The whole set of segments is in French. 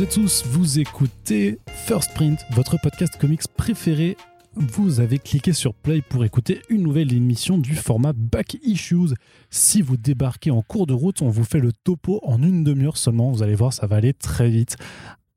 Toutes et tous, vous écoutez First Print, votre podcast comics préféré. Vous avez cliqué sur Play pour écouter une nouvelle émission du format Back Issues. Si vous débarquez en cours de route, on vous fait le topo en une demi-heure seulement. Vous allez voir, ça va aller très vite.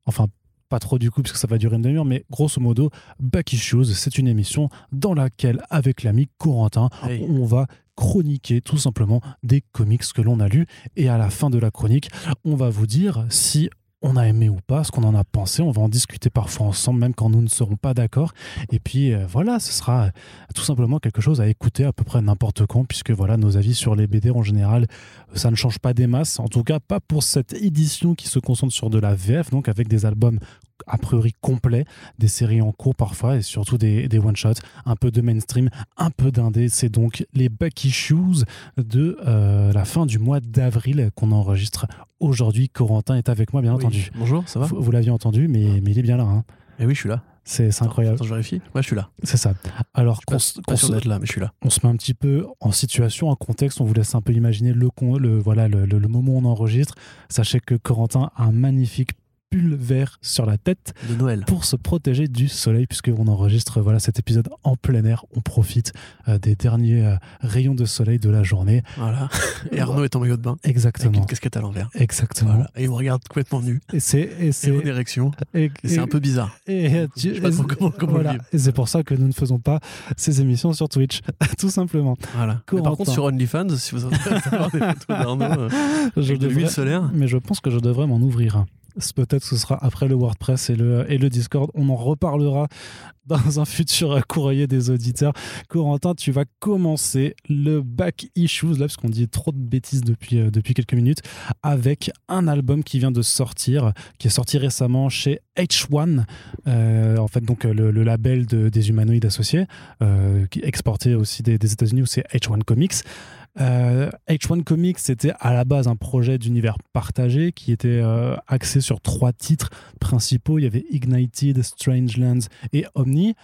Enfin, pas trop du coup, parce que ça va durer une demi-heure, mais grosso modo, Back Issues, c'est une émission dans laquelle, avec l'ami Corentin, Hey. on va chroniquer tout simplement des comics que l'on a lus. Et à la fin de la chronique, on va vous dire si on a aimé ou pas, ce qu'on en a pensé. On va en discuter parfois ensemble, même quand nous ne serons pas d'accord. Et puis euh, voilà, ce sera euh, tout simplement quelque chose à écouter à peu près n'importe quand, puisque voilà, nos avis sur les BD en général, euh, ça ne change pas des masses. En tout cas, pas pour cette édition qui se concentre sur de la VF, donc avec des albums a priori complets, des séries en cours parfois, et surtout des, des one-shots, un peu de mainstream, un peu d'indé. C'est donc les Back Issues de euh, la fin du mois d'avril qu'on enregistre aujourd'hui. Corentin est avec moi, bien entendu. Bonjour, ça va Vous, vous l'aviez entendu, mais, mais il est bien là. hein. Eh oui, je suis là. C'est incroyable. Attends, je vérifie. Ouais, je suis là. C'est ça. Alors Pas, qu'on se- pas qu'on sûr se, d'être là, mais je suis là. on se met un petit peu en situation, en contexte, on vous laisse un peu imaginer le, con- le, voilà, le, le- le moment où on enregistre. Sachez que Corentin a un magnifique pull vert sur la tête De Noël. pour se protéger du soleil, puisqu'on enregistre voilà, cet épisode en plein air. On profite euh, des derniers euh, rayons de soleil de la journée. Voilà. Et Arnaud est en maillot de bain. Avec Exactement. une casquette à l'envers. Exactement. Voilà. Et il me regarde complètement nu. Et c'est et C'est érection. et- Et c'est un peu bizarre. et tu- comment- comment voilà. Et c'est pour ça que nous ne faisons pas ces émissions sur Twitch, tout simplement. Voilà. Mais par contre, sur OnlyFans, si vous avez des photos d'Arnaud euh, Je avec de l'huile solaire, mais je pense que je devrais m'en ouvrir Peut-être que ce sera après le WordPress et le, et le Discord. On en reparlera dans un futur courrier des auditeurs. Corentin, tu vas commencer le back issues, là, parce qu'on dit trop de bêtises depuis, euh, depuis quelques minutes, avec un album qui vient de sortir, qui est sorti récemment chez H1, euh, en fait, donc le, le label de- des humanoïdes associés, euh, qui exporté aussi des, des États-Unis, où c'est H1 Comics. Euh, H1 Comics, c'était à la base un projet d'univers partagé qui était euh, axé sur trois titres principaux. Il y avait Ignited, Strangelands et Omni.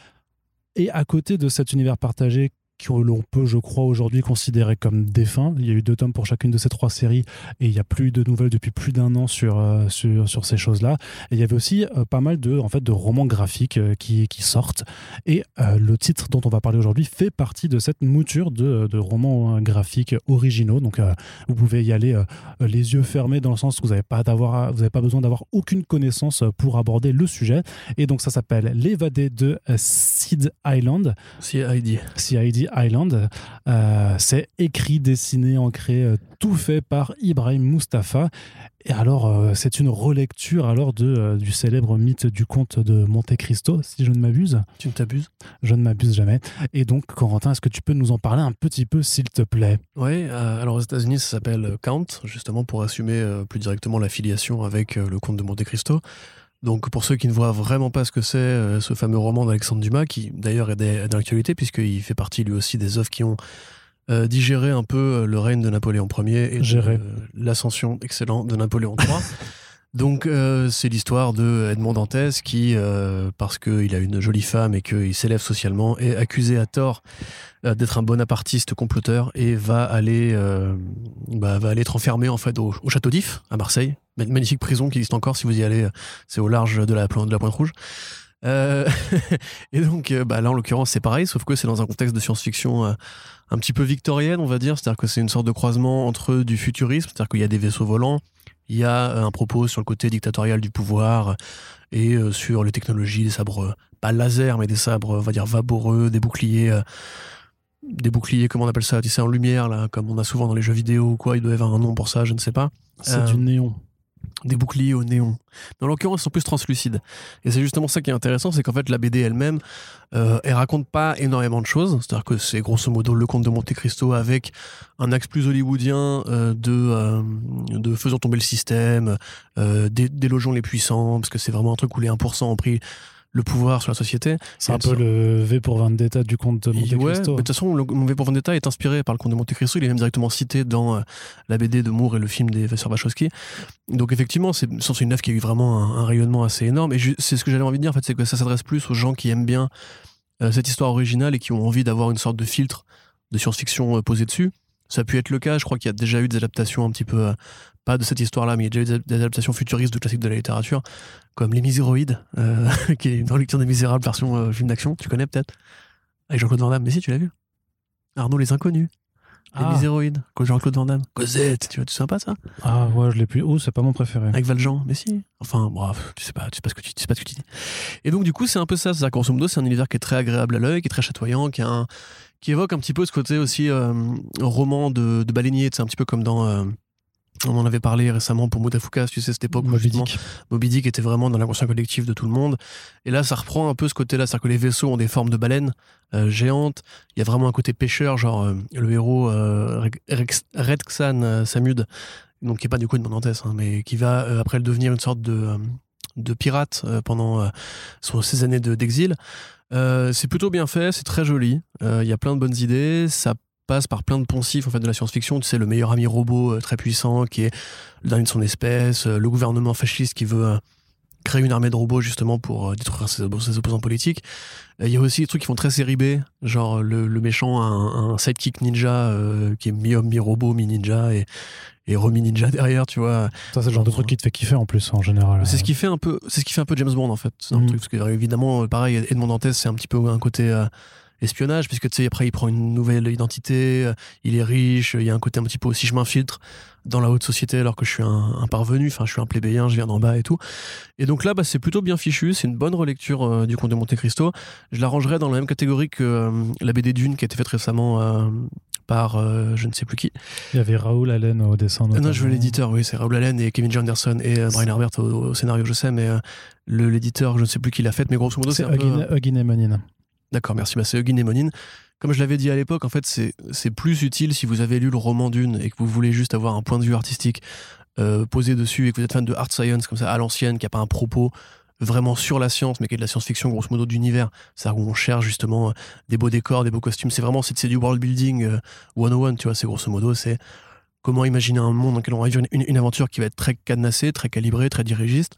Et à côté de cet univers partagé que l'on peut, je crois, aujourd'hui considérer comme défunt, il y a eu deux tomes pour chacune de ces trois séries et il n'y a plus de nouvelles depuis plus d'un an sur, euh, sur, sur ces choses-là. Et il y avait aussi euh, pas mal de, en fait, de romans graphiques euh, qui, qui sortent. Et le titre dont on va parler aujourd'hui fait partie de cette mouture de, de romans graphiques originaux. Donc vous pouvez y aller les yeux fermés dans le sens où vous n'avez pas, d'avoir- vous n'avez pas besoin d'avoir aucune connaissance pour aborder le sujet. Et donc ça s'appelle L'évadé de Seed Island. Heidi. CID Island. Euh, c'est écrit, dessiné, ancré, euh, tout fait par Ibrahim Mustafa. Et alors, euh, c'est une relecture alors de, euh, du célèbre mythe du conte de Monte Cristo, si je ne m'abuse. Tu ne t'abuses? Je ne m'abuse jamais. Et donc, Corentin, est-ce que tu peux nous en parler un petit peu, s'il te plaît? Oui, euh, alors aux États-Unis, ça s'appelle Count, justement pour assumer plus directement l'affiliation avec le comte de Monte Cristo. Donc pour ceux qui ne voient vraiment pas ce que c'est, euh, ce fameux roman d'Alexandre Dumas, qui d'ailleurs est l'actualité, puisqu'il fait partie lui aussi des œuvres qui ont euh, digéré un peu euh, le règne de Napoléon Ier et euh, l'ascension, excellent, de Napoléon III. Donc c'est l'histoire de Edmond Dantès qui, parce qu'il a une jolie femme et qu'il s'élève socialement, est accusé à tort d'être un bonapartiste comploteur et va aller, bah, va aller être enfermé en fait au, au château d'If à Marseille. Ma- Magnifique prison qui existe encore si vous y allez, euh, c'est au large de la, plan- de la Pointe Rouge. Euh, et donc euh, bah, là en l'occurrence c'est pareil, sauf que c'est dans un contexte de science-fiction euh, un petit peu victorienne on va dire, c'est-à-dire que c'est une sorte de croisement entre du futurisme, c'est-à-dire qu'il y a des vaisseaux volants, il y a un propos sur le côté dictatorial du pouvoir et euh, sur les technologies, des sabres, pas laser, mais des sabres, on va dire, vaporeux, des boucliers, des boucliers, comment on appelle ça, tu sais, en lumière, là, comme on a souvent dans les jeux vidéo ou quoi, il doit y avoir un nom pour ça, je ne sais pas. C'est du néon. Des boucliers au néon. Dans l'occurrence, ils sont plus translucides. Et c'est justement ça qui est intéressant, c'est qu'en fait, la BD elle-même, euh, elle raconte pas énormément de choses. C'est-à-dire que c'est grosso modo le conte de Monte Cristo avec un axe plus hollywoodien euh, de, euh, de faisons tomber le système, euh, dé- délogeons les puissants, parce que c'est vraiment un truc où les 1% ont pris le pouvoir sur la société. C'est un peu le V pour Vendetta du conte de Monte Ouais, Cristo. de toute façon, le Mauvais pour Vendetta est inspiré par le conte de Monte Cristo. Il est même directement cité dans euh, la BD de Moore et le film des Sœurs Wachowski. Donc effectivement, c'est une œuvre qui a eu vraiment un, un rayonnement assez énorme. Et c'est ce que j'avais envie de dire, en fait, c'est que ça s'adresse plus aux gens qui aiment bien euh, cette histoire originale et qui ont envie d'avoir une sorte de filtre de science-fiction euh, posé dessus. Ça a pu être le cas. Je crois qu'il y a déjà eu des adaptations un petit peu, pas de cette histoire-là, mais il y a déjà eu des, adaptations futuristes de classiques de la littérature, comme Les Miséroïdes, euh, qui est une relecture des Misérables version euh, film d'action. Tu connais peut-être? Avec Jean-Claude Van Damme. Mais si, tu l'as vu. Arnaud les Inconnus. Les Ah. Miséroïdes. Jean-Claude Van Damme. Cosette. Tu vois, tu sais pas ça Ah ouais, je l'ai plus. Oh, c'est pas mon préféré. Avec Valjean. Mais si. Enfin, bref, tu sais pas, tu sais pas ce que tu, tu sais pas ce que tu dis. Et donc, du coup, c'est un peu ça. C'est-à-dire, grosso modo, c'est un univers qui est très agréable à l'œil, qui est très chatoyant, qui, a un- qui évoque un petit peu ce côté aussi euh, roman de, de baleinier. C'est un petit peu comme dans. On en avait parlé récemment pour Moutafukas, tu sais, cette époque où Moby Dick. Moby Dick était vraiment dans l'inconscient collectif de tout le monde. Et là, ça reprend un peu ce côté-là, c'est-à-dire que les vaisseaux ont des formes de baleines euh, géantes. Il y a vraiment un côté pêcheur, genre euh, le héros euh, Redxan Samud, donc qui est pas du coup une Monantès, hein, mais qui va après le devenir une sorte de, de pirate pendant son- ses années de- d'exil. C'est plutôt bien fait, c'est très joli. Il y a plein de bonnes idées. Ça passe par plein de poncifs en fait de la science-fiction. Tu sais, le meilleur ami robot euh, très puissant qui est le dernier de son espèce, euh, le gouvernement fasciste qui veut euh, créer une armée de robots justement pour détruire ses, ses opposants politiques. Il y a aussi des trucs qui font très série B, genre le, le méchant a un, un sidekick ninja qui est mi-homme, mi-robot, mi-ninja et, et remi-ninja derrière, tu vois. Ça, c'est le genre de truc qui te fait kiffer en plus, en général. C'est ce qui fait un peu, c'est ce qui fait un peu James Bond en fait. Un Mhm. truc parce que évidemment, pareil, Edmond Dantès, c'est un petit peu un côté euh, espionnage puisque tu sais après il prend une nouvelle identité, euh, il est riche, il y a un côté un petit peu aussi je m'infiltre dans la haute société alors que je suis un, un parvenu, enfin je suis un plébéien, je viens d'en bas et tout. Et donc là, bah, c'est plutôt bien fichu, c'est une bonne relecture euh, du Comte de Monte Cristo. Je la rangerais dans la même catégorie que euh, la BD Dune qui a été faite récemment euh, par euh, je ne sais plus qui. Il y avait Raoul Allen au dessin. Non, je veux l'éditeur, oui, c'est Raoul Allen et Kevin J. Anderson et euh, Brian Herbert au, au scénario, je sais, mais euh, l'éditeur, je ne sais plus qui l'a fait, mais grosso modo, c'est un peu... Huggin Huggin et Monin. D'accord, merci. Bah, c'est Eugene et Monine. Comme je l'avais dit à l'époque, en fait, c'est plus utile si vous avez lu le roman d'une et que vous voulez juste avoir un point de vue artistique euh, posé dessus et que vous êtes fan de art science comme ça à l'ancienne, qui a pas un propos vraiment sur la science, mais qui est de la science-fiction grosso modo d'univers. C'est-à-dire où on cherche justement euh, des beaux décors, des beaux costumes. C'est vraiment c'est du world building euh, 101, tu vois. C'est grosso modo c'est comment imaginer un monde dans lequel on va vivre une, une aventure qui va être très cadenassée, très calibrée, très dirigiste,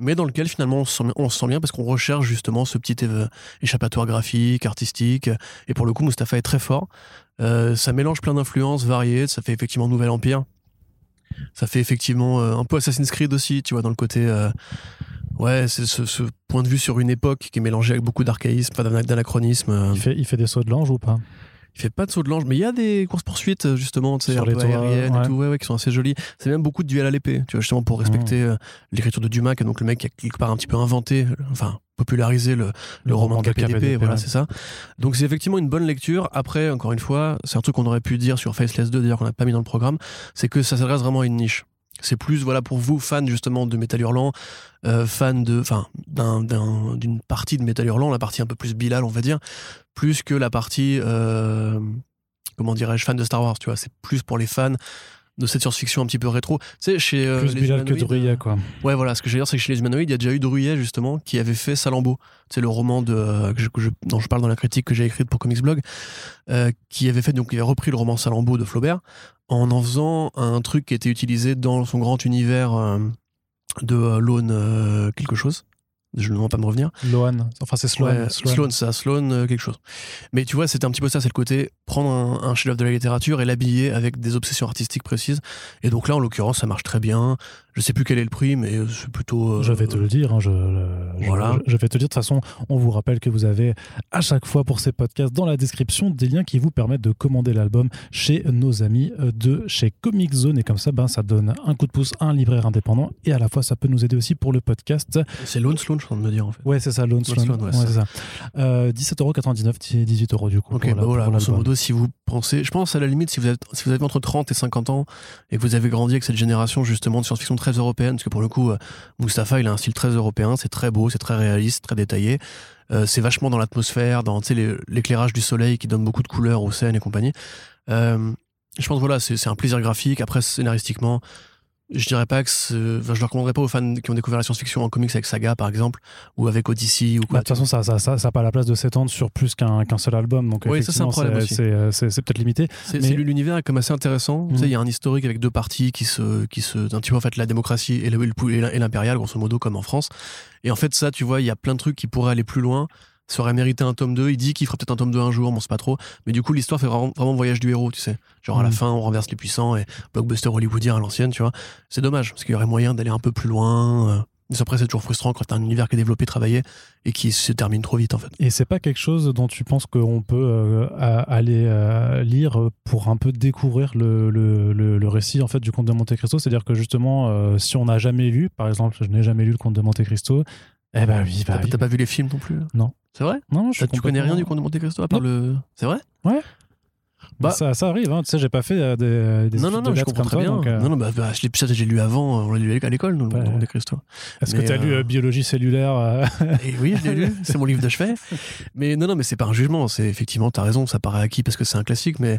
mais dans lequel finalement on se sent, bien- parce qu'on recherche justement ce petit éve- échappatoire graphique, artistique. Et pour le coup, Mustapha est très fort. Euh, ça mélange plein d'influences variées. Ça fait effectivement Nouvel Empire. Ça fait effectivement euh, un peu Assassin's Creed aussi, tu vois, dans le côté. euh, ouais, c'est ce, point de vue sur une époque qui est mélangé avec beaucoup d'archaïsme, d'anachronisme. euh. Il fait, il fait des sauts de l'ange ou pas? Il fait pas de saut de l'ange, mais il y a des courses-poursuites, justement, tu sais, Sur les toits, aériennes ouais. et tout, ouais, ouais, qui sont assez jolies. C'est même beaucoup de duels à l'épée, tu vois, justement, pour respecter Mmh. euh, l'écriture de Dumas, qui est donc le mec qui a quelque part un petit peu inventé, euh, enfin, popularisé le, le roman de KPDP, d'épée, voilà, ouais. c'est ça. Donc c'est effectivement une bonne lecture. Après, encore une fois, c'est un truc qu'on aurait pu dire sur Faceless 2, d'ailleurs qu'on n'a pas mis dans le programme, c'est que ça s'adresse vraiment à une niche. C'est plus, voilà, pour vous, fans justement de Metal Hurlant, euh, fans de, enfin, d'un- d'un- d'une partie de Metal Hurlant, la partie un peu plus Bilal, on va dire, plus que la partie, euh, comment dirais-je, fan de Star Wars, tu vois. C'est plus pour les fans de cette science-fiction un petit peu rétro. Tu sais, chez euh, Plus les Bilal que quoi. Ouais, voilà, ce que veux dire, c'est que chez les humanoïdes, il y a déjà eu Druyet, justement, qui avait fait Salambo. C'est le roman de, euh, que je- que je- dont je parle dans la critique que j'ai écrite pour Comics Blog, euh, qui avait fait, donc, il avait repris le roman Salambo de Flaubert, en en faisant un truc qui était utilisé dans son grand univers de Lone euh, quelque chose. Je ne demande pas me revenir. Lohan. Enfin, c'est Sloan. Ouais, Sloan, ça, Sloan, euh, quelque chose. Mais tu vois, c'était un petit peu ça, c'est le côté prendre un, un chef-d'œuvre de la littérature et l'habiller avec des obsessions artistiques précises. Et donc là, en l'occurrence, ça marche très bien. Je sais plus quel est le prix, mais euh, c'est plutôt. euh, Je vais te le dire. hein, je, je- Voilà. je, je vais te dire. De toute façon, on vous rappelle que vous avez à chaque fois pour ces podcasts dans la description des liens qui vous permettent de commander l'album chez nos amis euh, de chez Comic Zone. Et comme ça, ben, ça donne un coup de pouce à un libraire indépendant. Et à la fois, ça peut nous aider aussi pour le podcast. C'est Lone Sloan, je train de me dire, en fait. Ouais, c'est ça, Lone Sloan. Ouais, Ouais. Euh, 17,99€, 18€ du coup. Ok, pour la- bah voilà, pour grosso modo, si vous je pense à la limite, si vous, êtes, si vous avez entre 30 et 50 ans et que vous avez grandi avec cette génération justement de science-fiction très européenne, parce que pour le coup, euh, Mustapha, il a un style très européen, c'est très beau, c'est très réaliste, très détaillé, Euh, c'est vachement dans l'atmosphère, dans l'éclairage du soleil qui donne beaucoup de couleurs aux scènes et compagnie. Euh, je pense voilà, c'est un plaisir graphique. Après, scénaristiquement, je dirais pas que c'est- enfin, je le recommanderais pas aux fans qui ont découvert la science-fiction en comics avec Saga par exemple, ou avec Odyssey ou Bah, quoi. De toute façon, ça ça, ça, ça a pas la place de s'étendre sur plus qu'un qu'un seul album. Donc, Oui, ça, c'est un problème c'est- aussi. c'est euh, c'est- c'est peut-être limité. C'est Mais- l'univers est comme assez intéressant. Tu sais, Mhm. il y a un historique avec deux parties qui se, qui se, un petit peu en fait la démocratie et l'impérial, grosso modo, comme en France. Et en fait, ça, tu vois, il y a plein de trucs qui pourraient aller plus loin ça aurait mérité un tome 2. Il dit qu'il ferait peut-être un tome 2 un jour, bon, c'est pas trop. Mais du coup, l'histoire fait vraiment, vraiment voyage du héros, tu sais. Genre, à la Mhm. fin, on renverse les puissants et blockbuster hollywoodien à l'ancienne, tu vois. C'est dommage, parce qu'il y aurait moyen d'aller un peu plus loin. euh. Mais après, c'est toujours frustrant quand t'as un univers qui est développé, travaillé, et qui se termine trop vite, en fait. Et c'est pas quelque chose dont tu penses qu'on peut euh, aller euh, lire pour un peu découvrir le, le, le- le récit en fait du Comte de Monte Cristo, c'est-à-dire que justement, euh, si on n'a jamais lu, par exemple, je n'ai jamais lu le Comte de Monte Cristo, eh ben oui, bah T'as oui. t'as pas vu les films non plus? Non. C'est vrai? Non, je Tu connais rien du Comte de Monte Cristo à part le. C'est vrai? Bah- ça, ça arrive, hein. tu sais, j'ai pas fait euh, des, des Non, non, de non, je comprends très toi, bien. donc, euh, Non, non, bah, bah, je l'ai ça, j'ai lu avant, on l'a lu à l'école, nous, le Ouais. Monte Cristo. Est-ce que tu as lu euh, euh, biologie cellulaire euh, Et oui, je l'ai lu, c'est mon livre de chevet. Mais non, non, mais c'est pas un jugement, c'est effectivement, t'as raison, ça paraît acquis parce que c'est un classique, mais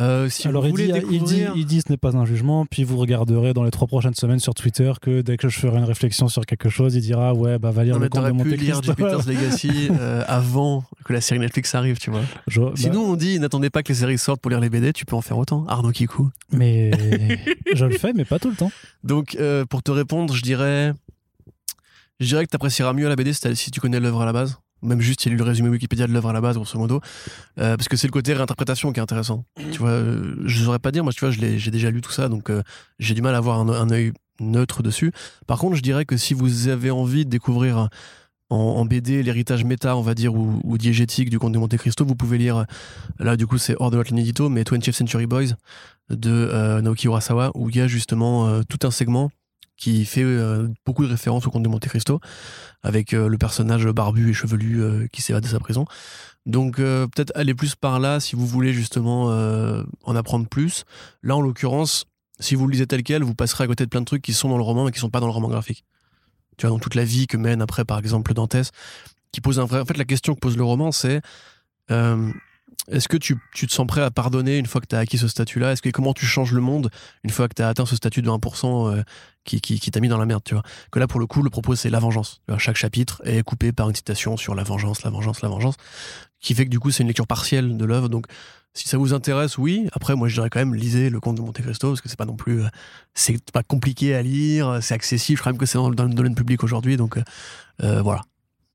euh, si Alors vous il voulez dit, il, dit, découvrir... il dit ce n'est pas un jugement, puis vous regarderez dans les trois prochaines semaines sur Twitter que dès que je ferai une réflexion sur quelque chose, il dira ouais bah va lire Non, le Comte de Monte pu lire. Jupiter's Legacy euh, avant que la série Netflix arrive, tu vois. Je- bah, Sinon, on dit, n'attendez pas que les séries sortent pour lire les BD, tu peux en faire autant. Arnaud Kikou. mais je le fais, mais pas tout le temps. Donc, euh, pour te répondre, je dirais... Je dirais que t'apprécieras mieux la BD si tu connais l'œuvre à la base. Même juste si tu as lu le résumé Wikipédia de l'œuvre à la base, grosso modo. Euh, parce que c'est le côté réinterprétation qui est intéressant. Tu vois, euh, je saurais pas dire, moi, tu vois, j'ai déjà lu tout ça, donc euh, j'ai du mal à avoir un, un œil neutre dessus. Par contre, je dirais que si vous avez envie de découvrir en, en BD l'héritage méta, on va dire, ou, ou diégétique du Comte de Monte Cristo, vous pouvez lire, là, du coup, c'est hors de notre ligne édito, mais 20th Century Boys de euh, Naoki Urasawa, où il y a justement euh, tout un segment qui fait euh, beaucoup de références au Comte de Monte Cristo, avec euh, le personnage barbu et chevelu euh, qui s'évade de sa prison. Donc peut-être aller plus par là si vous voulez justement en apprendre plus. Là, en l'occurrence, si vous le lisez tel quel, vous passerez à côté de plein de trucs qui sont dans le roman mais qui sont pas dans le roman graphique. Tu vois, dans toute la vie que mène après, par exemple, Dantès, qui pose un vrai... En fait, la question que pose le roman, c'est... est-ce que tu, tu te sens prêt à pardonner une fois que tu as acquis ce statut-là? Est-ce que comment tu changes le monde une fois que tu as atteint ce statut de 1% euh, qui, qui, qui t'a mis dans la merde, tu vois? Que là, pour le coup, le propos, c'est la vengeance. Chaque chapitre est coupé par une citation sur la vengeance, la vengeance, la vengeance, qui fait que du coup, c'est une lecture partielle de l'œuvre. Donc, si ça vous intéresse, oui. Après, moi, je dirais quand même, lisez Le Comte de Monte Cristo, parce que c'est pas non plus... euh, c'est pas compliqué à lire, c'est accessible. Je crois même que c'est dans, dans le domaine public aujourd'hui. Donc, euh, euh, voilà.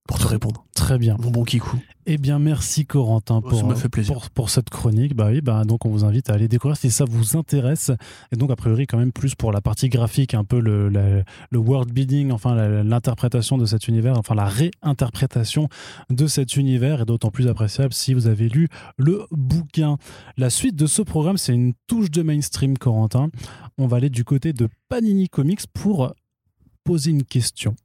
Pour te répondre. Très bien. Mon bon kikou. Eh bien, merci Corentin Oh, pour, fait plaisir. pour, pour cette chronique. Bah oui, bah donc on vous invite à aller découvrir si ça vous intéresse. Et donc, a priori, quand même plus pour la partie graphique, un peu le, la- le world building, enfin l'interprétation de cet univers, enfin la réinterprétation de cet univers est d'autant plus appréciable si vous avez lu le bouquin. La suite de ce programme, c'est une touche de mainstream, Corentin. On va aller du côté de Panini Comics pour poser une question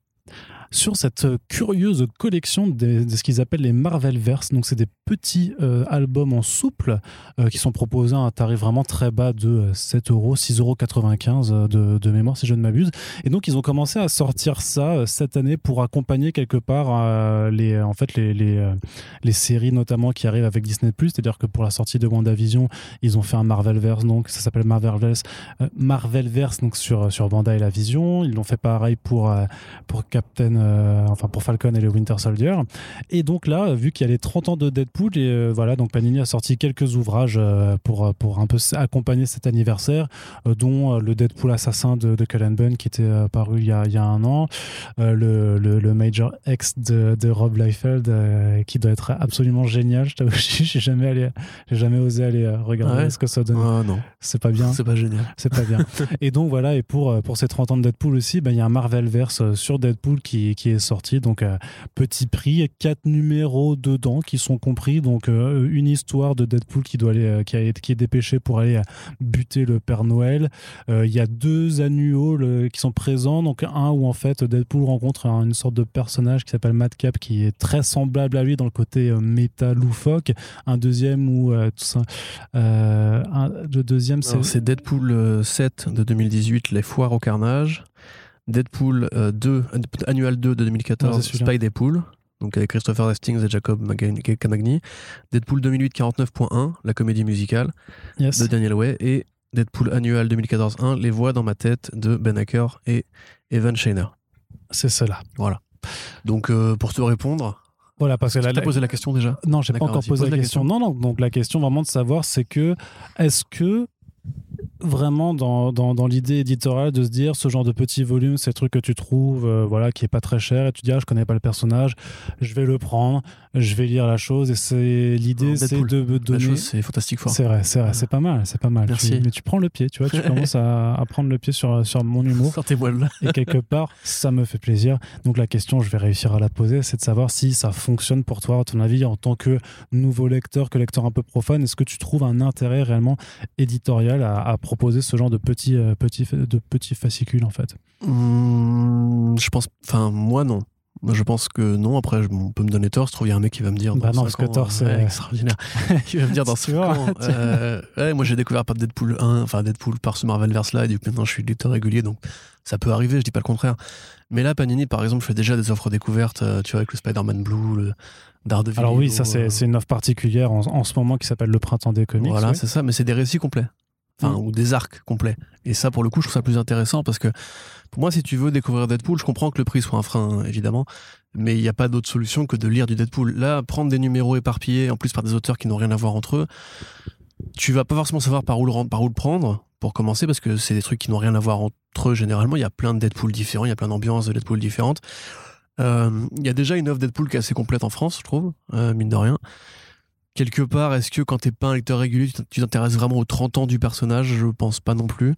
sur cette euh, curieuse collection de ce qu'ils appellent les Marvelverse. Donc, c'est des petits euh, albums en souple euh, qui sont proposés à un tarif vraiment très bas de euh, 7 euros, 6,95 euros de, de mémoire, si je ne m'abuse. Et donc, ils ont commencé à sortir ça cette année pour accompagner quelque part les, en fait, les, les, les séries, notamment qui arrivent avec Disney. C'est-à-dire que pour la sortie de WandaVision, ils ont fait un Marvelverse, donc ça s'appelle Marvelverse, euh, Marvelverse donc sur, sur Wanda et la Vision. Ils l'ont fait pareil pour, pour Captain, euh, enfin pour Falcon et le Winter Soldier. Et donc là, vu qu'il y a les 30 ans de Deadpool, et euh, voilà, donc Panini a sorti quelques ouvrages euh, pour, pour un peu accompagner cet anniversaire, dont le Deadpool assassin de, de Cullen Bunn qui était paru il y, a, il y a un an, le, le, le Major X de, de Rob Liefeld qui doit être absolument génial. Je t'avoue, j'ai jamais allé, jamais osé aller regarder ouais ce que ça donne. Ah non, C'est pas bien. c'est pas génial. C'est pas bien. et donc voilà, et pour, pour ces 30 ans de Deadpool aussi, ben, il y a un Marvelverse euh, sur Deadpool qui, qui est sorti. Donc euh, petit prix, quatre numéros dedans qui sont compris. Donc euh, une histoire de Deadpool qui, doit aller, euh, qui, a, qui est dépêché pour aller euh, buter le Père Noël. Euh, Il y a deux annuaux le- qui sont présents. Donc un où en fait Deadpool rencontre un- une sorte de personnage qui s'appelle Madcap qui est très semblable à lui dans le côté méta loufoque. Un deuxième où tout ça, un- le deuxième c'est C'est Deadpool euh, 7 de 2018, Les Foires au Carnage. Deadpool euh, 2, euh, Annual 2 de Ouais, 2014, c'est celui-là. Spy Deadpool. Donc avec Christopher Hastings et Jacob Camagni. Deadpool 2008 49.1, la comédie musicale yes. de Daniel Way. Et Deadpool Annual 2014 1, Les Voix dans ma tête de Ben Hacker et Evan Shainer. C'est cela. Donc euh, pour te répondre, Voilà, parce que tu la- posé la question déjà? Non, j'ai pas encore posé la la question. Non, non. Donc la question vraiment de savoir, c'est que est-ce que vraiment dans, dans, dans l'idée éditoriale de se dire ce genre de petit volume, c'est le truc que tu trouves, euh, voilà, qui est pas très cher, et tu dis ah je connais pas le personnage, je vais le prendre, je vais lire la chose, et c'est l'idée, c'est de donner. La chose, c'est fantastique fort. C'est vrai, c'est vrai, c'est pas mal, c'est pas mal. Merci. Tu- mais tu prends le pied, tu vois, tu commences à, à prendre le pied sur, sur mon humour. Et quelque part, ça me fait plaisir. Donc la question, je vais réussir à la poser, c'est de savoir si ça fonctionne pour toi, à ton avis, en tant que nouveau lecteur, que lecteur un peu profane. Est-ce que tu trouves un intérêt réellement éditorial à, à proposer ce genre de petits, euh, petits, de petits fascicules, en fait Hum, je pense. Enfin, moi, non. Je pense que non. Après, je- on peut me donner tort. Je trouve qu'il y a un mec qui va me dire. Bah dans non, cinq parce que tort, c'est- ouais, extraordinaire. qui va me dire dans Tu 5 vois, ans. euh, ouais, moi, j'ai découvert par Deadpool 1, enfin Deadpool par ce Marvelverse là, et du coup, maintenant, je suis lecteur régulier, donc ça peut arriver. Je dis pas le contraire. Mais là, Panini, par exemple, fait déjà des offres découvertes. euh, tu vois, avec le Spider-Man Blue, le Daredevil. Alors oui, ça c'est euh, c'est une offre particulière en, en ce moment qui s'appelle le printemps des comics. Voilà, ouais. c'est ça, mais c'est des récits complets. Enfin, Mm. ou des arcs complets. Et ça, pour le coup, je trouve ça plus intéressant parce que pour moi, si tu veux découvrir Deadpool, je comprends que le prix soit un frein, évidemment, mais il n'y a pas d'autre solution que de lire du Deadpool. Là, prendre des numéros éparpillés, en plus par des auteurs qui n'ont rien à voir entre eux, tu vas pas forcément savoir par où le, par où le prendre, pour commencer, parce que c'est des trucs qui n'ont rien à voir entre eux généralement. Il y a plein de Deadpool différents, il y a plein d'ambiances de Deadpool différentes. Euh, Il y a déjà une offre Deadpool qui est assez complète en France, je trouve, euh, mine de rien quelque part, est-ce que quand t'es pas un lecteur régulier, tu t'intéresses vraiment aux 30 ans du personnage? Je pense pas non plus.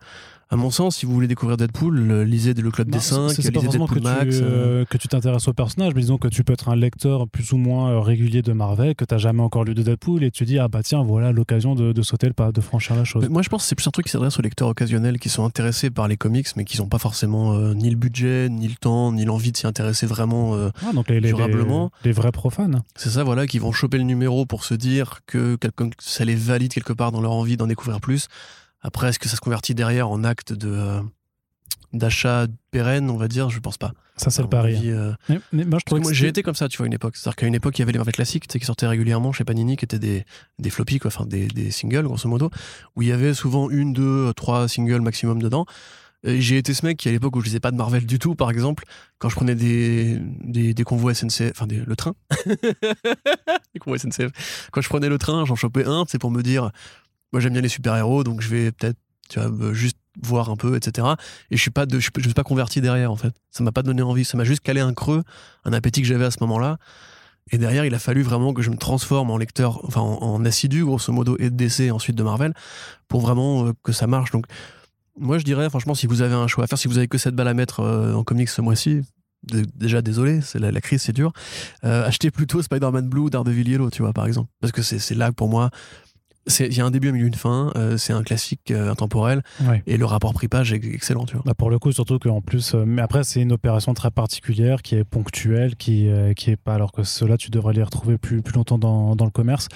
À mon sens, si vous voulez découvrir Deadpool, lisez le Club Non, des 5, c'est- c'est pas lisez forcément que Deadpool tu, Max. euh, euh, que tu t'intéresses au personnage, mais disons que tu peux être un lecteur plus ou moins euh, régulier de Marvel, que tu n'as jamais encore lu de Deadpool, et tu dis, ah bah tiens, voilà l'occasion de, de sauter le pas, de franchir la chose. Mais Moi, je pense que c'est plus un truc qui s'adresse aux lecteurs occasionnels qui sont intéressés par les comics, mais qui n'ont pas forcément euh, ni le budget, ni le temps, ni l'envie de s'y intéresser vraiment. euh, Ah, donc les, durablement. les- les vrais profanes. c'est ça, voilà, qui vont choper le numéro pour se dire que ça les valide quelque part dans leur envie d'en découvrir plus. Après, est-ce que ça se convertit derrière en acte de euh, d'achat pérenne, on va dire? Je pense pas. Ça, c'est À le pari. avis, euh, Mais, mais moi, je j'ai été comme ça, tu vois, une époque. C'est-à-dire qu'à une époque, il y avait les Marvel classiques tu sais, qui sortaient régulièrement chez Panini, qui étaient des, des floppies, quoi, enfin des, des singles, grosso modo, où il y avait souvent une, deux, trois singles maximum dedans. J'ai été ce mec qui, à l'époque où je lisais pas de Marvel du tout, par exemple, quand je prenais des, des, des convois SNCF, enfin des- le train, les convois SNCF, quand je prenais le train, j'en chopais un, c'est pour me dire, moi j'aime bien les super-héros, donc je vais peut-être, juste voir un peu, etc. Et je suis pas je, je suis pas converti derrière, en fait. Ça m'a pas donné envie, ça m'a juste calé un creux, un appétit que j'avais à ce moment-là. Et derrière, il a fallu vraiment que je me transforme en lecteur, enfin en, en assidu, grosso modo, et de DC ensuite de Marvel, pour vraiment euh, que ça marche. Donc, moi, je dirais, franchement, si vous avez un choix à faire, si vous avez que 7 balles à mettre euh, en comics ce mois-ci, déjà désolé, c'est la, crise, c'est dur. Euh, achetez plutôt Spider-Man Blue, Daredevil Yellow, tu vois, par exemple. Parce que c'est là que pour moi, il y a un début, un milieu, une fin, euh, c'est un classique euh, intemporel, Ouais. et le rapport prix-page est excellent, tu vois. Bah, pour le coup, surtout qu'en plus, euh, mais après, c'est une opération très particulière qui est ponctuelle, qui, euh, qui est pas, alors que ceux-là, tu devrais les retrouver plus, plus longtemps dans, dans le commerce.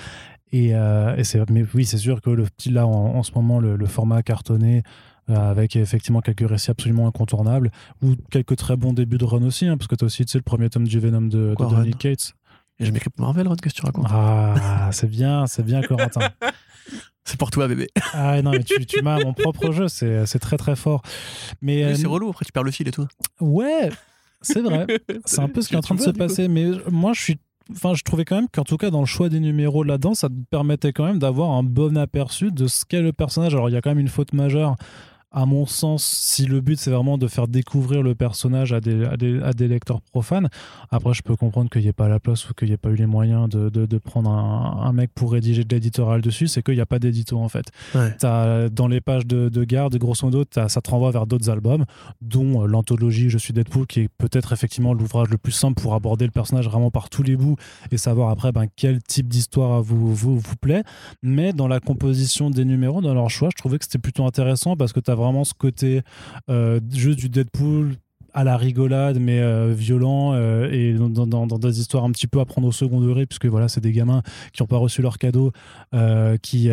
Et, et c'est, mais oui, c'est sûr que le là, en, en ce moment, le, le format cartonné, avec effectivement quelques récits absolument incontournables, ou quelques très bons débuts de run aussi, hein, parce que tu as aussi tu sais, le premier tome du Venom de, de Donny Cates. Et j'ai écrit pour Marvel, Rod, que tu racontes? Ah, c'est bien, c'est bien, Corentin. C'est pour toi, bébé. Ah non, mais tu, tu m'as mon propre jeu, c'est, c'est très très fort. Mais Oui, euh, c'est relou, après tu perds le fil et tout. ouais, c'est vrai. C'est un peu ce qui est en train de se passer, mais moi je suis. Enfin, je trouvais quand même qu'en tout cas dans le choix des numéros là-dedans, ça te permettait quand même d'avoir un bon aperçu de ce qu'est le personnage. Alors il y a quand même une faute majeure, à mon sens, si le but c'est vraiment de faire découvrir le personnage à des, à des, à des lecteurs profanes. Après, je peux comprendre qu'il n'y ait pas la place ou qu'il n'y ait pas eu les moyens de, de, de prendre un, un mec pour rédiger de l'éditorial dessus, c'est qu'il n'y a pas d'édito en fait. Ouais. Dans les pages de, de garde, grosso modo, ça te renvoie vers d'autres albums, dont euh, l'anthologie Je suis Deadpool, qui est peut-être effectivement l'ouvrage le plus simple pour aborder le personnage vraiment par tous les bouts et savoir après ben, quel type d'histoire vous, vous, vous plaît. Mais dans la composition des numéros, dans leur choix, je trouvais que c'était plutôt intéressant parce que tu as vraiment ce côté euh, juste du Deadpool à la rigolade mais euh, violent euh, et dans, des histoires un petit peu à prendre au second degré puisque voilà c'est des gamins qui n'ont pas reçu leur cadeau euh, qui,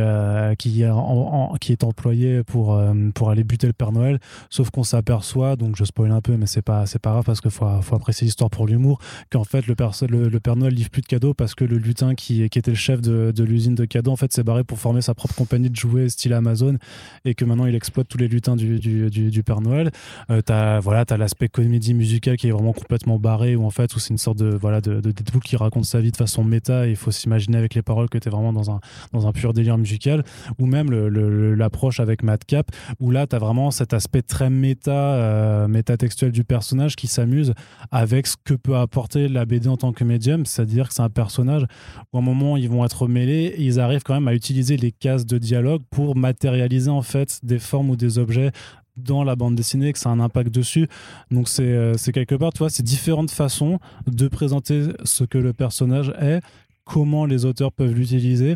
qui, est employé pour, pour aller buter le Père Noël sauf qu'on s'aperçoit donc je spoil un peu mais c'est pas, pas grave parce qu'il faut, faut apprécier l'histoire pour l'humour qu'en fait le, perso- le, le Père Noël livre plus de cadeaux parce que le lutin qui, qui était le chef de, l'usine de cadeaux en fait s'est barré pour former sa propre compagnie de jouets style Amazon et que maintenant il exploite tous les lutins du, du, du, Père Noël. T'as voilà, as l'aspect comédie musicale qui est vraiment complètement barrée, ou en fait, où c'est une sorte de, voilà, de, de Deadpool qui raconte sa vie de façon méta, et il faut s'imaginer avec les paroles que tu es vraiment dans un, dans un pur délire musical, ou même l'approche avec Madcap, où là, tu as vraiment cet aspect très méta, euh, métatextuel du personnage qui s'amuse avec ce que peut apporter la BD en tant que médium, c'est-à-dire que c'est un personnage où à un moment, ils vont être mêlés, ils arrivent quand même à utiliser les cases de dialogue pour matérialiser en fait des formes ou des objets dans la bande dessinée, que ça a un impact dessus. Donc c'est euh, quelque part, tu vois, c'est différentes façons de présenter ce que le personnage est, comment les auteurs peuvent l'utiliser.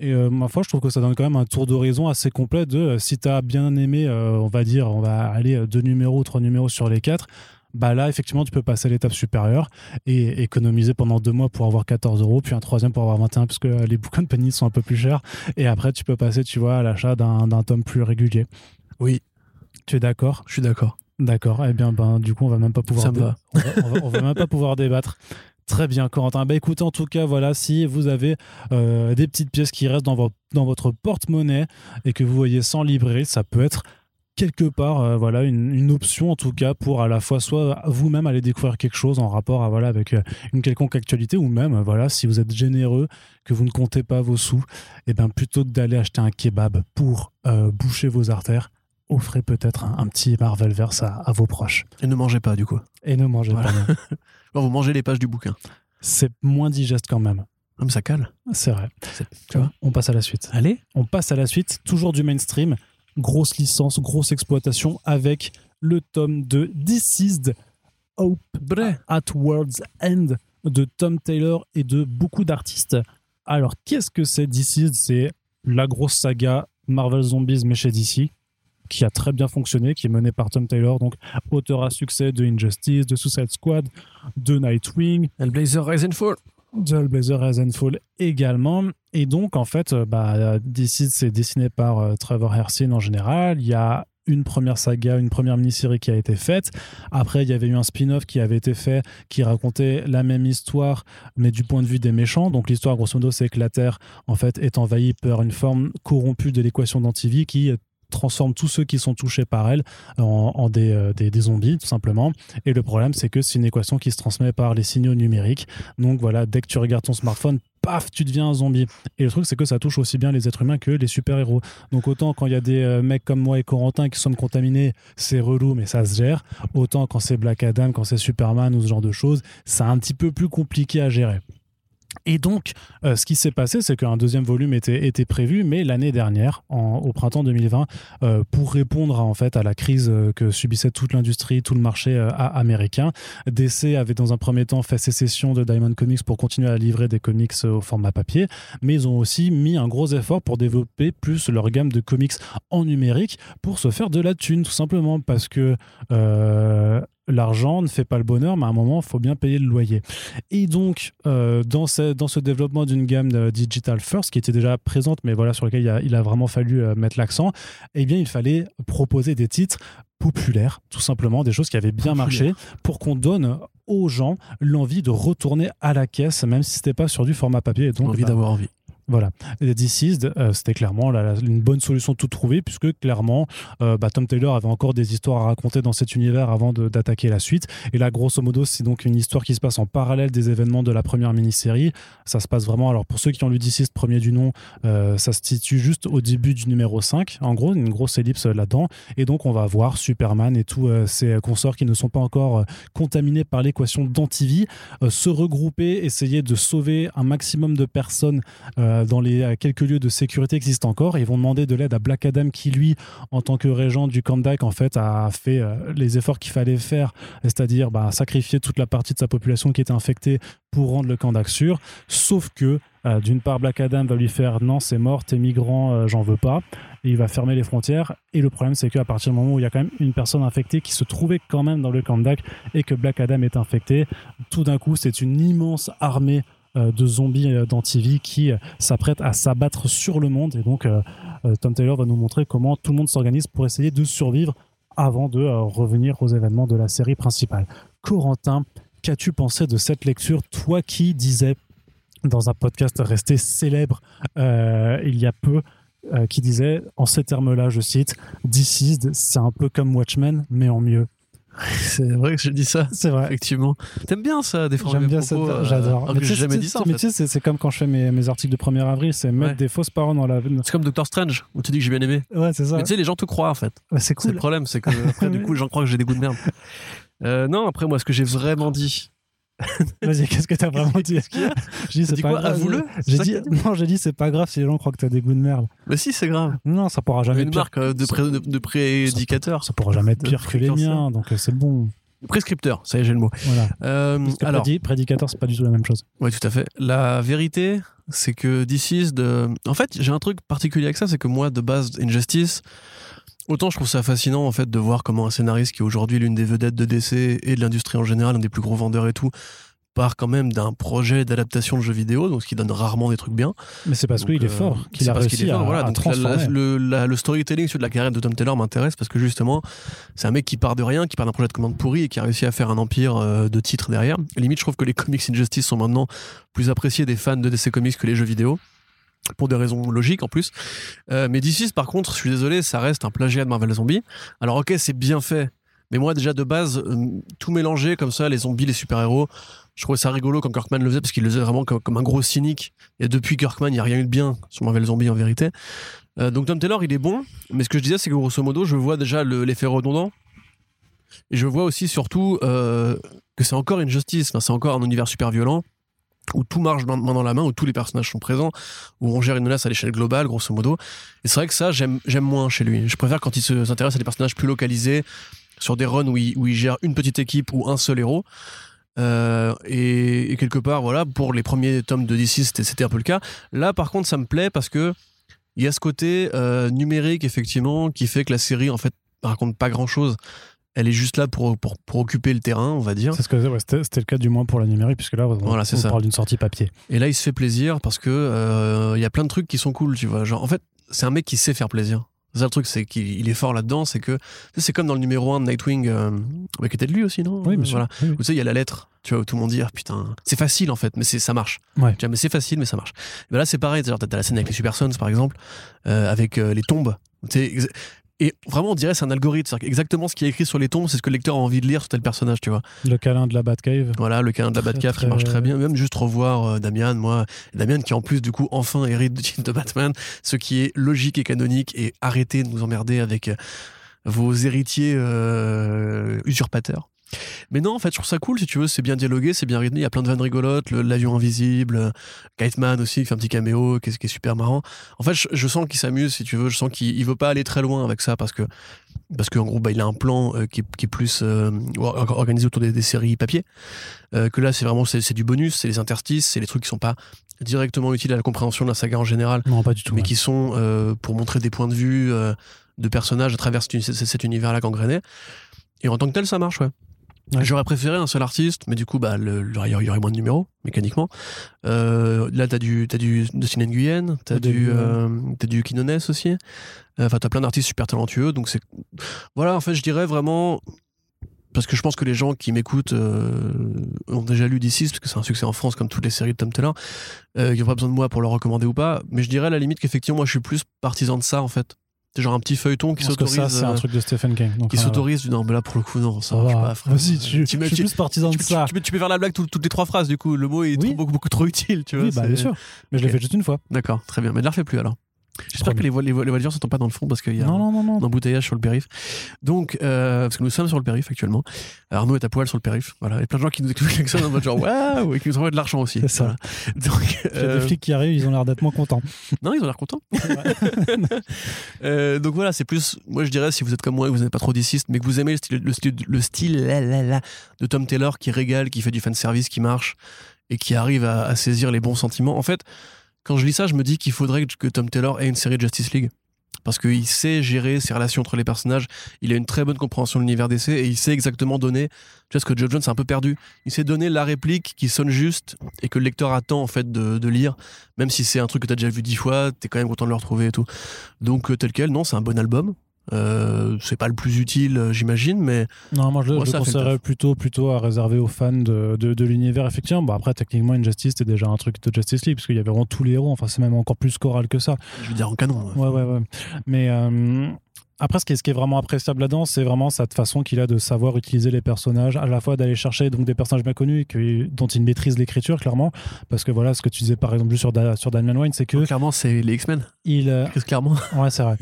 Et euh, ma foi, je trouve que ça donne quand même un tour d'horizon assez complet de euh, si tu as bien aimé, on va dire, on va aller deux numéros, trois numéros sur les quatre. Bah là, effectivement, tu peux passer à l'étape supérieure et économiser pendant deux mois pour avoir 14 euros, puis un troisième pour avoir 21, parce que les bouquins de Penny sont un peu plus chers. Et après, tu peux passer, tu vois, à l'achat d'un tome plus régulier. Oui, tu es d'accord? Je suis d'accord. D'accord. Eh bien, ben, du coup, on va même pas pouvoir. Ça me va. On va, même pas pouvoir débattre. Très bien, Corentin. Bah écoutez, en tout cas, voilà, si vous avez euh, des petites pièces qui restent dans, dans votre porte-monnaie et que vous voyez sans librairie, ça peut être quelque part euh, voilà une, option en tout cas pour à la fois soit vous-même aller découvrir quelque chose en rapport à, voilà avec euh, une quelconque actualité ou même voilà si vous êtes généreux que vous ne comptez pas vos sous et eh bien plutôt que d'aller acheter un kebab pour boucher vos artères offrez peut-être un, petit Marvel Verse à, vos proches. Et ne mangez pas, du coup. Et ne mangez pas. vous mangez les pages du bouquin. C'est moins digeste quand même. Comme ça cale. C'est vrai. Tu vois on passe à la suite. Allez. On passe à la suite, toujours du mainstream. Grosse licence, grosse exploitation avec le tome de Deceased Hope at World's End de Tom Taylor et de beaucoup d'artistes. Alors, qu'est-ce que c'est Deceased? C'est la grosse saga Marvel Zombies mais chez DC qui a très bien fonctionné, qui est mené par Tom Taylor, donc auteur à succès de Injustice, de Suicide Squad, de Nightwing. Hellblazer Rise and Fall. De Hellblazer Rise and Fall également. Et donc, en fait, euh, bah, DC, c'est dessiné par euh, Trevor Hersin en général. Il y a une première saga, une première mini-série qui a été faite. Après, il y avait eu un spin-off qui avait été fait qui racontait la même histoire, mais du point de vue des méchants. Donc l'histoire, grosso modo, c'est que la Terre, en fait, est envahie par une forme corrompue de l'équation d'antivie qui transforme tous ceux qui sont touchés par elle en, euh, des, zombies, tout simplement. Et le problème, c'est que c'est une équation qui se transmet par les signaux numériques. Donc voilà, dès que tu regardes ton smartphone, paf, tu deviens un zombie. Et le truc, c'est que ça touche aussi bien les êtres humains que les super-héros. Donc autant quand il y a des euh, mecs comme moi et Corentin qui sommes contaminés, c'est relou, mais ça se gère. Autant quand c'est Black Adam, quand c'est Superman ou ce genre de choses, c'est un petit peu plus compliqué à gérer. Et donc, euh, ce qui s'est passé, c'est qu'un deuxième volume était, était prévu, mais l'année dernière, au printemps 2020, euh, pour répondre en fait à la crise euh, que subissait toute l'industrie, tout le marché américain, DC avait dans un premier temps fait sécession de Diamond Comics pour continuer à livrer des comics au format papier, mais ils ont aussi mis un gros effort pour développer plus leur gamme de comics en numérique pour se faire de la thune, tout simplement parce que l'argent ne fait pas le bonheur, mais à un moment, il faut bien payer le loyer. Et donc, euh, dans, ce, dans ce développement d'une gamme de Digital First, qui était déjà présente, mais voilà, sur laquelle il a, il a vraiment fallu euh, mettre l'accent, eh bien, il fallait proposer des titres populaires, tout simplement, des choses qui avaient bien marché, pour qu'on donne aux gens l'envie de retourner à la caisse, même si c'était pas sur du format papier. donc, envie bah, d'avoir envie. Voilà. Et Deceased, euh, c'était clairement une bonne solution tout trouvée, puisque clairement, euh, bah, Tom Taylor avait encore des histoires à raconter dans cet univers avant d'attaquer la suite. Et là, grosso modo, c'est donc une histoire qui se passe en parallèle des événements de la première mini-série. Ça se passe vraiment, alors pour ceux qui ont lu Deceased, premier du nom, euh, ça se situe juste au début du numéro 5, en gros, une grosse ellipse là-dedans. Et donc, on va voir Superman et tous ces consorts qui ne sont pas encore contaminés par l'équation d'antivie se regrouper, essayer de sauver un maximum de personnes euh, dans les euh, quelques lieux de sécurité existent encore. ils vont demander de l'aide à Black Adam qui, lui, en tant que régent du Kandak, en fait, a fait euh, les efforts qu'il fallait faire, c'est-à-dire bah, sacrifier toute la partie de sa population qui était infectée pour rendre le Kandak sûr. Sauf que, d'une part, Black Adam va lui faire non, c'est mort, t'es migrant, j'en veux pas. Il va fermer les frontières. Et le problème, c'est qu'à partir du moment où il y a quand même une personne infectée qui se trouvait quand même dans le Kandak et que Black Adam est infecté, tout d'un coup, c'est une immense armée euh, de zombies euh, d'antivie qui euh, s'apprêtent à s'abattre sur le monde. Et donc, Tom Taylor va nous montrer comment tout le monde s'organise pour essayer de survivre avant de revenir aux événements de la série principale. Corentin, qu'as-tu pensé de cette lecture? Toi qui disais dans un podcast resté célèbre il y a peu, qui disait en ces termes-là, je cite, Deceased, c'est un peu comme Watchmen, mais en mieux. C'est vrai que je dis ça. C'est vrai. Effectivement. T'aimes bien ça, défendre J'aime bien propos, cette... euh, J'adore. alors Mais j'ai jamais dit ça, en fait. tu sais, c'est- c'est comme quand je fais mes, mes articles de 1er avril, c'est mettre Ouais. des fausses paroles dans la... C'est comme Doctor Strange, où tu dis que j'ai bien aimé. Ouais, c'est ça. Mais tu sais, les gens te croient, en fait. C'est C'est cool. le problème, c'est que après, du coup, les gens croient que j'ai des goûts de merde. Euh, non, après, moi, ce que j'ai vraiment dit. Vas-y, qu'est-ce que t'as vraiment dit J'ai dit, c'est pas quoi grave. Avoue-le J'ai dit, non, j'ai dit, c'est pas grave si les gens croient que t'as des goûts de merde. Mais si, c'est grave. Non, ça pourra jamais Une être pire. marque euh, de, pré- de, de prédicateur. Ça pourra jamais être pire que les miens, donc euh, c'est bon. Prescripteur, ça y est, j'ai le mot. Voilà. Euh, alors, prédi- prédicateur, c'est pas du tout la même chose. Oui, tout à fait. La vérité, c'est que DC's de. En fait, j'ai un truc particulier avec ça, c'est que moi, de base, Injustice, autant je trouve ça fascinant, en fait, de voir comment un scénariste qui est aujourd'hui l'une des vedettes de DC et de l'industrie en général, un des plus gros vendeurs et tout, part quand même d'un projet d'adaptation de jeux vidéo, donc ce qui donne rarement des trucs bien. Mais c'est parce qu'il est euh, fort, qu'il a parce qu'il réussi est fort, à, voilà. Donc, transformer. la- le, la- le storytelling sur de la carrière de Tom Taylor m'intéresse parce que justement, c'est un mec qui part de rien, qui part d'un projet de commande pourri et qui a réussi à faire un empire euh, de titres derrière. Limite, je trouve que les comics Injustice sont maintenant plus appréciés des fans de DC Comics que les jeux vidéo. Pour des raisons logiques en plus. Euh, mais DC, par contre, je suis désolé, ça reste un plagiat de Marvel Zombie. Alors, ok, c'est bien fait. Mais moi, déjà de base, euh, tout mélanger comme ça, les zombies, les super-héros, je trouvais ça rigolo quand Kirkman le faisait parce qu'il le faisait vraiment comme, comme un gros cynique. Et depuis Kirkman, il n'y a rien eu de bien sur Marvel Zombie en vérité. Euh, donc Tom Taylor, il est bon. Mais ce que je disais, c'est que grosso modo, je vois déjà le- l'effet redondant. Et je vois aussi surtout que c'est encore une justice. C'est encore un univers super violent où tout marche main dans la main, où tous les personnages sont présents, où on gère une menace à l'échelle globale, grosso modo. Et c'est vrai que ça, j'aime moins chez lui. Je préfère quand il se- s'intéresse à des personnages plus localisés, sur des runs où il, où il gère une petite équipe ou un seul héros. Euh, et, quelque part, voilà, pour les premiers tomes de DC, c'était un peu le cas. Là, par contre, ça me plaît parce que il y a ce côté euh, numérique, effectivement, qui fait que la série, en fait, raconte pas grand chose. Elle est juste là pour, pour, pour occuper le terrain, on va dire. C'est ce que ouais, c'était le cas du moins pour la numérique, puisque là, on, Voilà, parle d'une sortie papier. Et là, il se fait plaisir parce que euh, il y a plein de trucs qui sont cool, tu vois. Genre, en fait, c'est un mec qui sait faire plaisir. C'est le truc, c'est qu'il il est fort là-dedans. C'est que c'est comme dans le numéro 1 de Nightwing, euh, mais qui était de lui aussi, non? Oui, monsieur. Voilà. Oui, oui. Où, tu sais, il y a la lettre, tu vois, où tout le monde dit, ah, putain, c'est facile en fait, mais ça marche. Ouais. Tu vois, mais c'est facile, mais ça marche. Et ben là, c'est pareil. T'as t'as la scène avec les Super Sons, par exemple, euh, avec euh, les tombes. Tu sais, exa- Et vraiment, on dirait c'est un algorithme. C'est-à-dire que exactement ce qui est écrit sur les tombes, c'est ce que le lecteur a envie de lire sur tel personnage, tu vois. Le câlin de la Batcave. Voilà, le câlin de la Très, Batcave qui très- marche très bien. Même juste revoir euh, Damian, moi, Damian qui en plus du coup enfin hérite du titre de Batman, ce qui est logique et canonique et arrêtez de nous emmerder avec euh, vos héritiers euh, usurpateurs. Mais non, en fait, je trouve ça cool, si tu veux, c'est bien dialogué, c'est bien rythmé, il y a plein de vannes rigolotes, l'avion invisible, euh, Kiteman aussi, qui fait un petit caméo, qui est, qui est super marrant. En fait, je, je sens qu'il s'amuse, si tu veux, je sens qu'il il veut pas aller très loin avec ça, parce que, parce qu'en gros, bah, il a un plan euh, qui, est- qui est plus euh, or- organisé autour des, des séries papier, euh, que là, c'est vraiment, c'est du bonus, c'est les interstices, c'est les trucs qui sont pas directement utiles à la compréhension de la saga en général, Non, pas du tout. mais ouais. qui sont euh, pour montrer des points de vue euh, de personnages à travers cet, cet- cet univers-là gangréné. Et en tant que tel, ça marche, ouais. Ouais. J'aurais préféré un seul artiste, mais du coup, bah, il y aurait- moins de numéros, mécaniquement. Euh, là, t'as du, t'as du Dustin Nguyen, t'as du, euh, t'as du Quinones aussi. Euh, Enfin, t'as plein d'artistes super talentueux, donc c'est. Voilà, en fait, je dirais vraiment. Parce que je pense que les gens qui m'écoutent euh, ont déjà lu DC, parce que c'est un succès en France comme toutes les séries de Tom Taylor. Ils n'ont pas besoin de moi pour le recommander ou pas. Mais je dirais à la limite qu'effectivement, moi, je suis plus partisan de ça, en fait. C'est genre un petit feuilleton qui s'autorise. ça, c'est un euh, truc de Stephen King. donc, qui euh, s'autorise. Non, mais là, pour le coup, non, ça marche va. pas. frère. Vas-y, tu, Tu je mets- suis plus partisan de peux- ça. tu peux, faire la blague tout- toutes les trois phrases, du coup. Le mot est beaucoup, beaucoup trop utile, tu vois. Oui, bah, bien sûr. Mais je l'ai fait juste une fois. D'accord, très bien. Mais ne la refais plus alors. J'espère que les, vo- les, vo- les voitures ne s'entendent pas dans le fond parce qu'il y a Non, non, non, non. un embouteillage sur le périph. Donc, euh, parce que nous sommes sur le périph actuellement. Arnaud est à poil sur le périph. Voilà. Il y a plein de gens qui nous écoutent ça en mode genre waouh et qui nous envoient de l'argent aussi. C'est ça. Voilà. Donc, Il y a euh, des flics qui arrivent, ils ont l'air d'être moins contents. non, ils ont l'air contents. Euh, donc voilà, c'est plus, moi je dirais, si vous êtes comme moi et que vous n'êtes pas trop diciste, mais que vous aimez le style, le style, le style là, là, là, de Tom Taylor qui régale, qui fait du fanservice, qui marche et qui arrive à, à saisir les bons sentiments. En fait, quand je lis ça, je me dis qu'il faudrait que, Tom Taylor ait une série de Justice League. Parce qu'il sait gérer ses relations entre les personnages, il a une très bonne compréhension de l'univers DC et il sait exactement donner. Tu vois, ce que Joe Jones a un peu perdu. Il sait donner la réplique qui sonne juste et que le lecteur attend en fait de, de lire, même si c'est un truc que tu as déjà vu dix fois, t'es quand même content de le retrouver et tout. Donc euh, tel quel, non, c'est un bon album. Euh, c'est pas le plus utile, euh, j'imagine, mais Non, moi je, Moi, je ça le conseillerais plutôt, plutôt à réserver aux fans de, de, de l'univers. Effectivement, bon, après, techniquement, Injustice, c'était déjà un truc de Justice League, parce qu'il y avait vraiment tous les héros. Enfin, c'est même encore plus choral que ça. je veux dire en canon. Ouais, ouais, ouais. Mais euh, Après, ce qui est, ce qui est vraiment appréciable là-dedans, c'est vraiment cette façon qu'il a de savoir utiliser les personnages, à la fois d'aller chercher donc des personnages bien connus que- dont il maîtrise l'écriture, clairement. Parce que voilà, ce que tu disais par exemple sur, Da- sur Damian Wayne, c'est que Clairement, c'est les X-Men. il. euh, Clairement. Ouais, c'est vrai.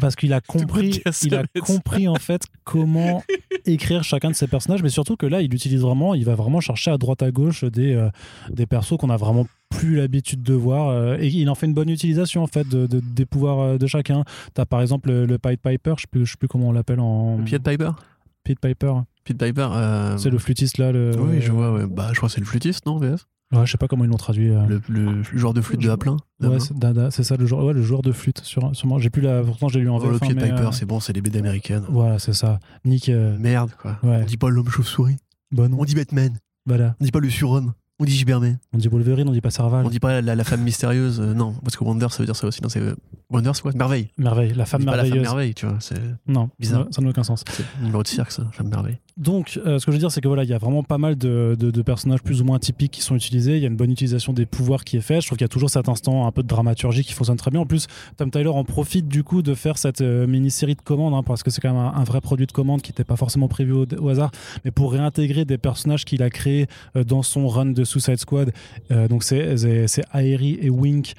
Parce qu'il a compris, il a compris en fait comment écrire chacun de ses personnages, mais surtout que là, il utilise vraiment, il va vraiment chercher à droite à gauche des, euh, des persos qu'on a vraiment plus l'habitude de voir euh, et il en fait une bonne utilisation en fait de, de- des pouvoirs euh, de chacun. T'as par exemple le, le Pied Piper, je sais plus, je sais plus comment on l'appelle en Pied Piper? Pied Piper. Pied Piper. euh, C'est le flûtiste là. Le... Oui, je vois. Ouais. Bah, je crois que c'est le flûtiste, non, VS Ouais, je sais pas comment ils l'ont traduit. euh. le, le joueur de flûte de Aplin. Ouais, c'est ça le joueur, ouais, le joueur de flûte. Sur, sûrement. J'ai plus la. Pourtant, j'ai lu en Oh, le VF, Pied Piper, euh, c'est bon, c'est les BD américaines. Voilà, c'est ça. Nick. euh, Merde, quoi. Ouais. On dit pas l'homme chauve-souris. bon nom. On dit Batman. Voilà. On dit pas le surhomme. On dit Gilbertman. On dit Wolverine, on dit pas Serval. On dit pas la, la femme mystérieuse. euh, non, parce que Wonder, ça veut dire ça aussi. Non, c'est euh, Wonder, c'est quoi? Merveille. Merveille, la On femme dit pas la femme merveilleuse. merveille, tu vois. C'est non, Bizarre. ça- ça n'a aucun sens. c'est numéro de cirque, ça, femme merveille. Donc, euh, ce que je veux dire, c'est que voilà, il y a vraiment pas mal de, personnages plus ou moins typiques qui sont utilisés. Il y a une bonne utilisation des pouvoirs qui est faite. Je trouve qu'il y a toujours cet instant un peu de dramaturgie qui fonctionne très bien. En plus, Tom Tyler en profite du coup de faire cette euh, mini-série de commandes, hein, parce que c'est quand même un, vrai produit de commande qui n'était pas forcément prévu au, hasard, mais pour réintégrer des personnages qu'il a créés euh, dans son run de Suicide Squad. Donc, c'est- Aerie et Wink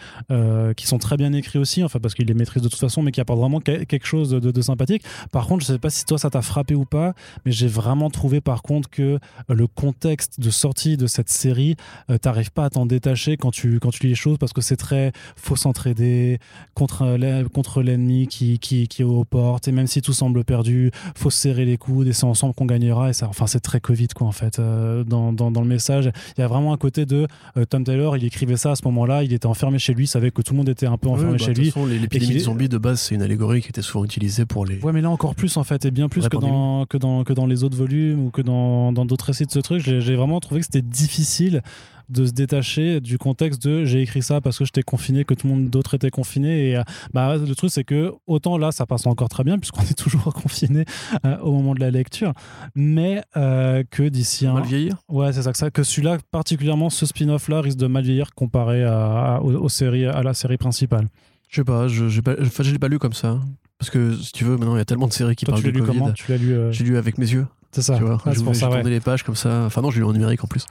qui sont très bien écrits aussi, enfin parce qu'il les maîtrise de toute façon, mais qui apportent vraiment que- quelque chose de, de sympathique. Par contre, je sais pas si toi ça t'a frappé ou pas, mais j'ai vraiment trouvé par contre que euh, le contexte de sortie de cette série, euh, t'arrives pas à t'en détacher quand tu, quand tu lis les choses parce que c'est très faut s'entraider contre, l'e- contre l'ennemi qui, qui, qui est aux portes et même si tout semble perdu, faut se serrer les coudes et c'est ensemble qu'on gagnera. Et ça, enfin, c'est très Covid quoi en fait euh, dans, dans, dans le message. Il y a vraiment un côté de euh, Tom Taylor, il écrivait ça à ce moment-là, il était enfermé chez lui, savait que tout le monde était un peu enfermé bah, chez lui. l'épidémie de zombies de base, c'est une allégorie qui était souvent utilisée pour les. Ouais, mais là encore plus en fait, et bien plus que dans, que, dans, que dans les autres volumes ou que dans dans d'autres récits de ce truc. J'ai vraiment trouvé que c'était difficile de se détacher du contexte de j'ai écrit ça parce que j'étais confiné, que tout le monde d'autre était confiné. Et euh, bah, le truc, c'est que autant là, ça passe encore très bien puisqu'on est toujours confiné euh, au moment de la lecture, mais euh, que d'ici un. Mal vieillir? Ouais, c'est ça que ça. Que celui-là, particulièrement ce spin-off là, risque de mal vieillir comparé à, à- aux, aux séries, à la série principale. Je sais pas, je pas, je l'ai pas lu comme ça. Parce que si tu veux, maintenant il y a tellement de séries qui Toi, parlent tu de lu Covid. comment? Tu l'as lu. J'ai lu avec mes yeux, C'est ça. tu vois. Ah, c'est pour ça, ouais. les pages comme ça. Enfin non, je l'ai en numérique en plus.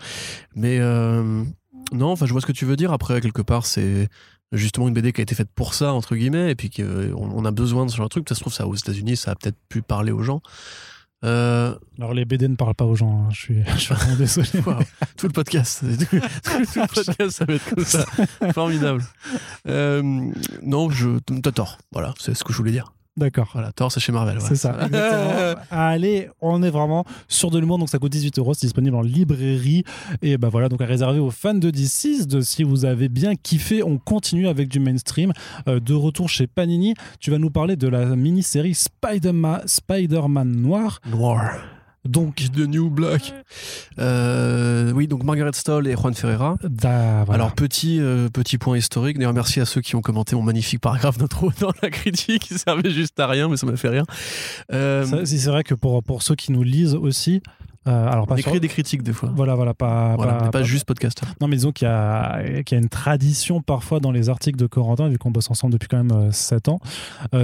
Mais euh, non, enfin je vois ce que tu veux dire. Après, quelque part, c'est justement une BD qui a été faite pour ça, entre guillemets, et puis qu'on on a besoin de ce genre de truc. Ça se trouve, ça aux États-Unis, ça a peut-être pu parler aux gens. Euh, Alors les BD ne parlent pas aux gens, hein. je, suis, je suis vraiment désolé. Tout le podcast. tout, tout le podcast, ça va être comme ça. Formidable. Euh, non, je, t'as tort. Voilà, c'est ce que je voulais dire. D'accord. Voilà, tort, c'est chez Marvel. ouais. C'est ça, exactement. Allez, on est vraiment sur de l'humour, donc ça coûte 18 euros, c'est disponible en librairie. Et ben voilà, donc à réserver aux fans de DC, de si vous avez bien kiffé, on continue avec du mainstream. Euh, de retour chez Panini, tu vas nous parler de la mini-série Spider-Man Spider-Man Noir. Noir. Donc, The New Black. Euh, oui, donc Margaret Stoll et Juan Ferreira. da- voilà. Alors petit euh, petit point historique. D'ailleurs merci à ceux qui ont commenté mon magnifique paragraphe d'intro dans la critique qui servait juste à rien, mais ça m'a fait rire. Euh, c'est vrai que pour, pour ceux qui nous lisent aussi, euh, alors pas on sur- écrit des critiques des fois. Voilà, voilà, pas, Voilà, pas- mais pas, pas- juste podcast. Non, mais disons qu'il y, a- qu'il y a une tradition parfois dans les articles de Corentin, vu qu'on bosse ensemble depuis quand même 7 ans,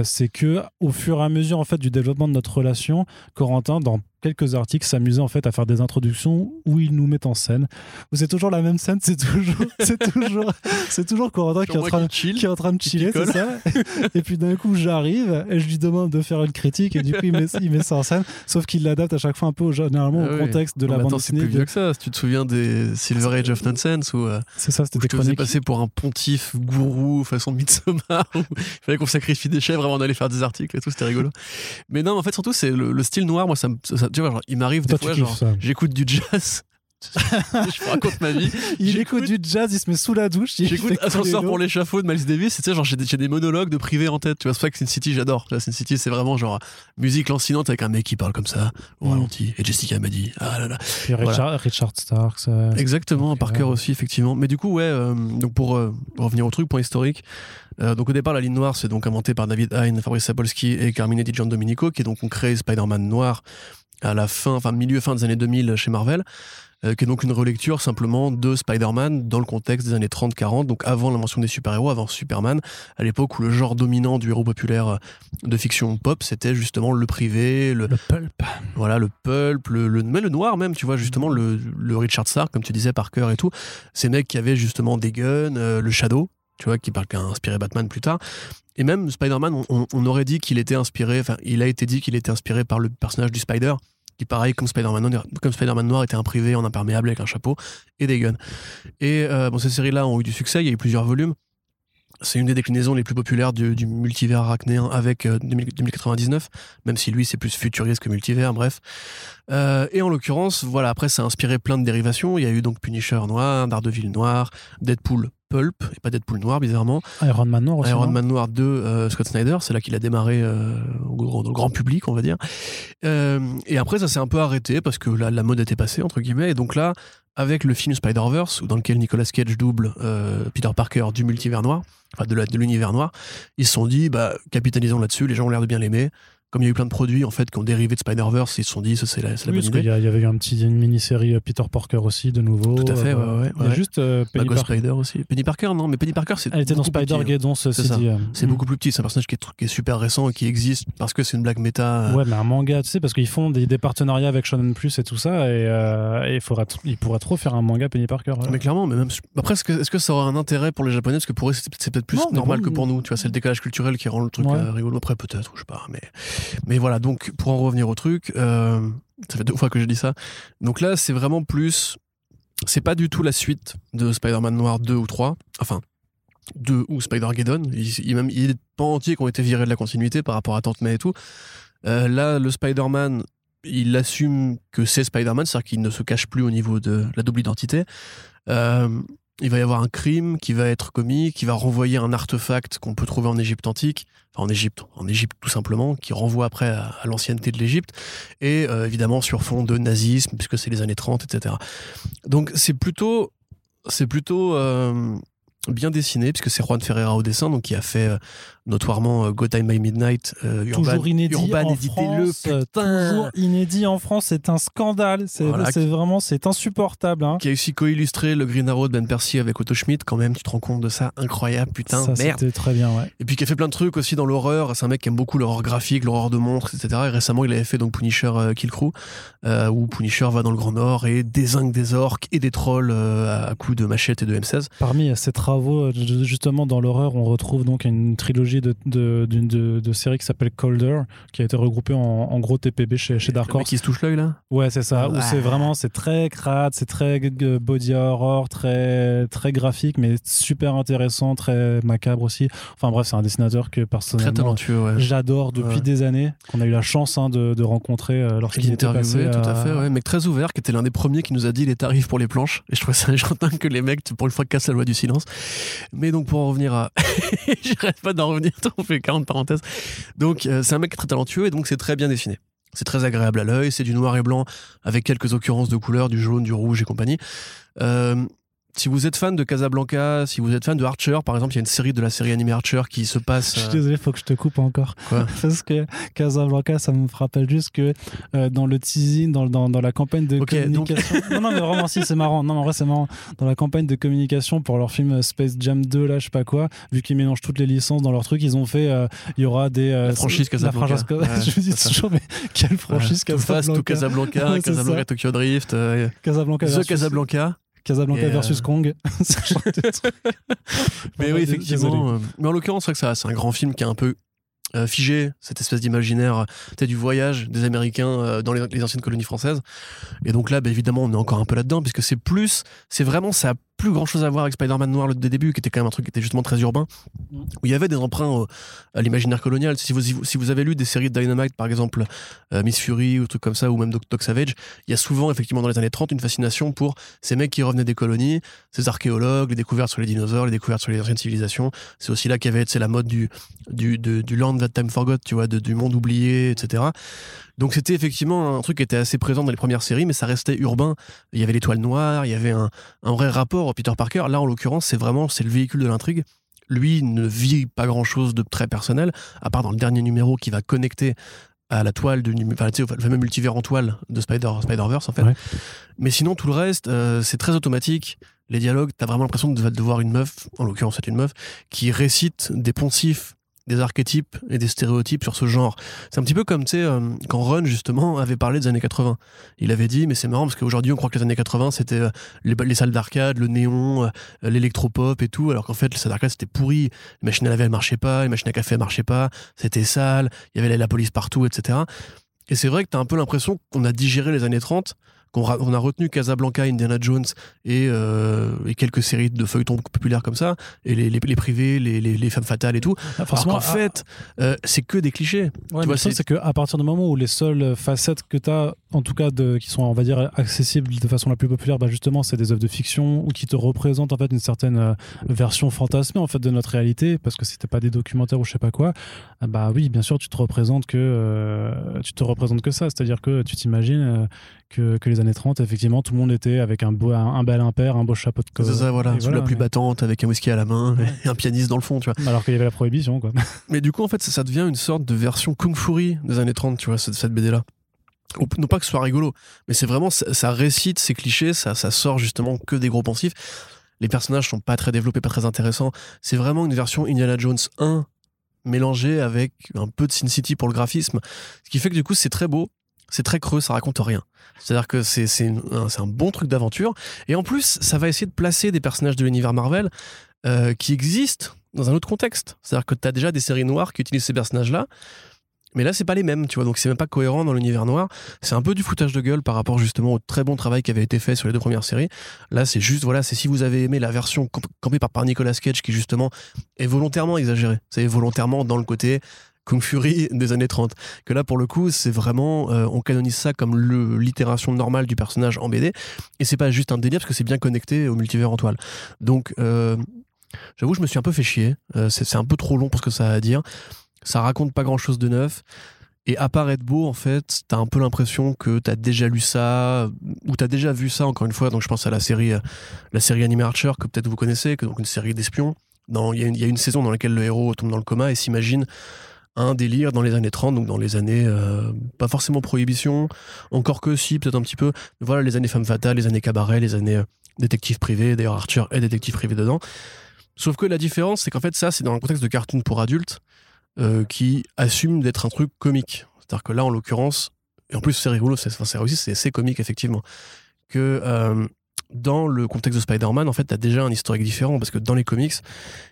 c'est que au fur et à mesure en fait du développement de notre relation, Corentin, dans quelques articles, s'amusait en fait à faire des introductions où il nous met en scène. Où c'est toujours la même scène, c'est toujours, c'est toujours, c'est toujours Corentin qui est, en train, qui chill. qui est en train de chiller, c'est ça? Et puis d'un coup, j'arrive et je lui demande de faire une critique et du coup, il met, il met ça en scène. Sauf qu'il l'adapte à chaque fois un peu au, généralement Ah au oui. contexte de Non, la bande attends, c'est dessinée. plus de- vieux que ça. Si tu te souviens des Silver Age of Nonsense où, euh, C'est ça, c'était je te passer pour un pontife gourou façon Midsommar où il fallait qu'on sacrifie des chèvres avant d'aller faire des articles et tout, c'était rigolo. Mais non, en fait, surtout, c'est le, le style noir. Moi, ça, ça- tu vois, genre, il m'arrive des fois, genre, j'écoute du jazz. je raconte ma vie. Il écoute du jazz, il se met sous la douche. il J'écoute Ascenseur pour l'échafaud de Miles Davis, tu sais, genre, j'ai des, monologues de privé en tête. Tu vois, c'est pour ça que Sin City, j'adore. Sin City, c'est vraiment genre musique lancinante avec un mec qui parle comme ça, au Mm. ralenti. Et Jessica m'a dit, ah là là. Puis Richard, Richard Starks. euh, Exactement, Parker aussi, effectivement. Mais du coup, ouais, euh, donc pour euh, revenir au truc, point historique. euh, donc au départ, la ligne noire, c'est donc inventé par David Hein, Fabrice Sapolsky et Carmine Di Giandomenico, qui donc ont créé Spider-Man noir à la fin, enfin milieu fin des années 2000 chez Marvel. euh, qui est donc une relecture simplement de Spider-Man dans le contexte des années 30-40, donc avant l'invention des super-héros, avant Superman, à l'époque où le genre dominant du héros populaire euh, de fiction pop, c'était justement le privé, le, Le pulp. voilà, le pulp, le, le, mais le noir même, tu vois, justement, le, le Richard Stark, comme tu disais, Parker et tout. Ces mecs qui avaient justement des guns, euh, le Shadow, tu vois, qui, parle- qui a inspiré Batman plus tard. Et même Spider-Man, on aurait dit qu'il était inspiré, enfin, il a été dit qu'il était inspiré par le personnage du Spider, qui, pareil, comme Spider-Man noir- comme Spider-Man noir, était un privé en imperméable avec un chapeau et des guns. Et euh, bon, ces séries-là ont eu du succès, il y a eu plusieurs volumes. C'est une des déclinaisons les plus populaires du, multivers arachnéen avec euh, 2000 2099, même si lui c'est plus futuriste que multivers, bref. Euh, et en l'occurrence, voilà, après ça a inspiré plein de dérivations. Il y a eu donc Punisher noir, Daredevil noir, Deadpool pulp, et pas Deadpool noir bizarrement, Iron Man noir aussi. Iron Man noir 2, euh, Scott Snyder, c'est là qu'il a démarré euh, au, grand, public, on va dire. Euh, et après ça s'est un peu arrêté parce que là, la mode était passée, entre guillemets, et donc là, avec le film Spider-Verse, dans lequel Nicolas Cage double euh, Peter Parker du multivers noir, enfin de la- de l'univers noir, ils se sont dit, bah, capitalisons là-dessus, les gens ont l'air de bien l'aimer. Comme il y a eu plein de produits en fait qui ont dérivé de Spider-Verse, ils se sont dit, ça c'est la, c'est la Oui, bonne idée. il y avait eu un petit, une mini-série euh, Peter Parker aussi, de nouveau. Tout à fait, Euh, ouais, ouais, juste euh, Bah, Penny Parker. Spider aussi. Penny Parker, non, mais Penny Parker, c'est. Elle était dans hein. Spider-Geddon, ceci C'est euh. C'est beaucoup plus petit, c'est un personnage qui est, tr- qui est super récent et qui existe parce que c'est une blague méta. euh, Ouais, mais un manga, tu sais, parce qu'ils font des, des partenariats avec Shonen Plus et tout ça, et, euh, et il, faudra tr- il pourrait trop faire un manga Penny Parker. Mais clairement, mais même après, est-ce que, ça aura un intérêt pour les Japonais? Parce que pour eux, c'est peut-être plus Non, normal bon, que pour nous. Tu vois, c'est le décalage culturel qui rend le truc rigolo. Après, peut-être, je sais pas. Mais, mais voilà. Donc, pour en revenir au truc, euh, ça fait deux fois que je dis ça. Donc là, c'est vraiment plus. C'est pas du tout la suite de Spider-Man Noir 2 ou 3. Enfin, 2 ou Spider-Geddon. Il, il, même, il des pans entiers qui ont été virés de la continuité par rapport à Tante May et tout. Euh, là, le Spider-Man, il assume que c'est Spider-Man, c'est-à-dire qu'il ne se cache plus au niveau de la double identité. Euh, il va y avoir un crime qui va être commis, qui va renvoyer un artefact qu'on peut trouver en Égypte antique, enfin en Égypte, en Égypte tout simplement, qui renvoie après à, l'ancienneté de l'Égypte, et euh, évidemment sur fond de nazisme, puisque c'est les années 30, etc. Donc c'est plutôt, c'est plutôt euh, bien dessiné, puisque c'est Juan Ferreira au dessin, donc qui a fait euh, notoirement euh, Go Time by Midnight, euh, Urban, toujours inédit Urban, en France, euh, putain. toujours inédit en France, c'est un scandale, c'est Voilà. vraiment, c'est insupportable. Hein. qui a aussi co-illustré le Green Arrow de Ben Percy avec Otto Schmidt, quand même, tu te rends compte de ça, incroyable, putain, ça, merde. très bien, ouais. Et puis qui a fait plein de trucs aussi dans l'horreur. C'est un mec qui aime beaucoup l'horreur graphique, l'horreur de montres, etc. Et récemment, il avait fait donc Punisher euh, Kill Crew, euh, où Punisher va dans le Grand Nord et désingue des orques et des trolls euh, à coups de machette et de M16. Parmi euh, ces travaux, euh, ju- justement dans l'horreur, on retrouve donc une trilogie de, de, de, de séries qui s'appelle Colder, qui a été regroupée en, en gros TPB chez, chez Dark Horse. qui se touche l'œil là? Ouais, c'est ça. Où c'est vraiment, c'est très crade, c'est très body horror, très très graphique, mais super intéressant, très macabre aussi. Enfin bref, c'est un dessinateur que Très personnellement talentueux, ouais. j'adore depuis Ouais. des années, qu'on a eu la chance hein, de, de rencontrer euh, lorsqu'il était passé. Tout à à- fait, ouais. Mec très ouvert, qui était l'un des premiers qui nous a dit les tarifs pour les planches. Et je trouvais ça gentil que les mecs, pour une fois, cassent la loi du silence. Mais donc, pour en revenir à. J'arrête pas d'en revenir, on fait 40 parenthèses. Donc, euh, c'est un mec très talentueux et donc c'est très bien dessiné. C'est très agréable à l'œil, c'est du noir et blanc avec quelques occurrences de couleurs, du jaune, du rouge et compagnie. Euh, si vous êtes fan de Casablanca, si vous êtes fan de Archer, par exemple, il y a une série de la série animée Archer qui se passe. Je suis euh, désolé, faut que je te coupe encore. Quoi Parce que Casablanca, ça me rappelle juste que euh, dans le teasing, dans, dans, dans la campagne de donc- communication. non, non, mais vraiment, si, c'est marrant. Non, en vrai, c'est marrant. Dans la campagne de communication pour leur film euh, Space Jam 2, là, je sais pas quoi, vu qu'ils mélangent toutes les licences dans leur truc, ils ont fait. euh, Il y aura des. euh, La franchise la Casablanca. franchise- Ouais, je me dis toujours, mais quelle franchise Fast, Casablanca Too Casablanca, Ouais, Casablanca. Tokyo Drift, Casablanca The Casablanca. Casablanca euh, versus Kong. Mais oui, effectivement. désolé. mais en l'occurrence, c'est vrai que ça, c'est un grand film qui est un peu euh, figé, cette espèce d'imaginaire, euh, du voyage des Américains euh, dans les, les anciennes colonies françaises. Et donc là, bah, évidemment, on est encore un peu là-dedans, puisque c'est plus, c'est vraiment, ça plus grand-chose à voir avec Spider-Man Noir le des débuts, qui était quand même un truc qui était justement très urbain, où il y avait des emprunts au- à l'imaginaire colonial. Si vous, si vous avez lu des séries de Dynamite, par exemple, euh, Miss Fury ou trucs comme ça, ou même Doc, Savage, il y a souvent, effectivement, dans les années 30, une fascination pour ces mecs qui revenaient des colonies, ces archéologues, les découvertes sur les dinosaures, les découvertes sur les anciennes civilisations. C'est aussi là qu'il y avait la mode du, du, de- du land that time forgot, tu vois, du monde oublié, etc. Donc c'était effectivement un truc qui était assez présent dans les premières séries, mais ça restait urbain. Il y avait l'étoile noire, il y avait un, un vrai rapport Peter Parker. Là, en l'occurrence, c'est vraiment c'est le véhicule de l'intrigue. Lui ne vit pas grand chose de très personnel, à part dans le dernier numéro qui va connecter à la toile de enfin, tu sais, le fameux multivers en toile de Spider Spider-Verse en fait. Ouais. Mais sinon tout le reste euh, c'est très automatique. Les dialogues, t'as vraiment l'impression de, de voir une meuf, en l'occurrence c'est une meuf, qui récite des poncifs des archétypes et des stéréotypes sur ce genre. C'est un petit peu comme, tu sais, euh, quand Ron, justement, avait parlé des années 80. Il avait dit, mais c'est marrant parce qu'aujourd'hui, on croit que les années 80, c'était euh, les, les salles d'arcade, le néon, euh, l'électropop et tout, alors qu'en fait, les salles d'arcade, c'était pourri. Les machines à laver, elles marchaient pas, les machines à café, elles marchaient pas, c'était sale, il y avait la, la police partout, etc. Et c'est vrai que t'as un peu l'impression qu'on a digéré les années 30 qu'on on a retenu Casablanca, Indiana Jones et, euh, et quelques séries de feuilletons populaires comme ça, et les, les, les privés, les, les, les femmes fatales et tout. Ah, Alors forcément, qu'en fait, euh, c'est que des clichés. Ouais, Tu vois, c'est- qu'à partir du moment où les seules facettes que tu as, en tout cas, de, qui sont, on va dire, accessibles de façon la plus populaire, bah justement, c'est des œuvres de fiction ou qui te représentent en fait une certaine euh, version fantasmée en fait de notre réalité, parce que c'était pas des documentaires ou je sais pas quoi. ah Bah oui, bien sûr, tu te représentes que euh, tu te représentes que ça, c'est-à-dire que tu t'imagines que, que les années 30, effectivement, tout le monde était avec un beau, un, un bel impair, un beau chapeau de co- C'est ça, voilà, sous la pluie mais- battante, avec un whisky à la main et un pianiste dans le fond, tu vois. Alors qu'il y avait la prohibition, quoi. Mais du coup, en fait, ça, ça devient une sorte de version Kung Fury des années 30, tu vois, cette, cette BD-là. Non pas que ce soit rigolo, mais c'est vraiment, ça, ça récite ces clichés, ça, ça sort justement que des gros pensifs. Les personnages sont pas très développés, pas très intéressants. C'est vraiment une version Indiana Jones 1 mélangée avec un peu de Sin City pour le graphisme. Ce qui fait que du coup, c'est très beau, c'est très creux, ça raconte rien. C'est-à-dire que c'est un, un bon truc d'aventure. Et en plus, ça va essayer de placer des personnages de l'univers Marvel euh, qui existent dans un autre contexte. C'est-à-dire que tu as déjà des séries noires qui utilisent ces personnages-là, mais là, c'est pas les mêmes, tu vois. Donc, c'est même pas cohérent dans l'univers noir. C'est un peu du foutage de gueule par rapport justement au très bon travail qui avait été fait sur les deux premières séries. Là, c'est juste, voilà, c'est si vous avez aimé la version camp- campée par, par Nicolas Cage qui justement est volontairement exagérée. C'est volontairement dans le côté Kung Fury des années 30. Que là, pour le coup, c'est vraiment, euh, on canonise ça comme l'itération normale du personnage en BD. Et c'est pas juste un délire parce que c'est bien connecté au multivers en toile. Donc, euh, j'avoue, je me suis un peu fait chier. Euh, c'est un peu trop long pour ce que ça a à dire. Ça raconte pas grand chose de neuf. Et à part être beau, en fait, t'as un peu l'impression que t'as déjà lu ça, ou t'as déjà vu ça, encore une fois. Donc je pense à la série, la série animée Archer, que peut-être vous connaissez, que donc une série d'espions. Il y a une saison dans laquelle le héros tombe dans le coma et s'imagine un délire dans les années 30, donc dans les années, euh, pas forcément prohibition, encore que si, peut-être un petit peu. Voilà, les années femme fatale, les années cabaret, les années euh, détective privé. D'ailleurs, Archer est détective privé dedans. Sauf que la différence, c'est qu'en fait, ça, c'est dans un contexte de cartoon pour adultes euh, qui assume d'être un truc comique. C'est-à-dire que là, en l'occurrence, et en plus, c'est rigolo, c'est réussi, c'est comique, effectivement, que euh, dans le contexte de Spider-Man, en fait, t'as déjà un historique différent, parce que dans les comics,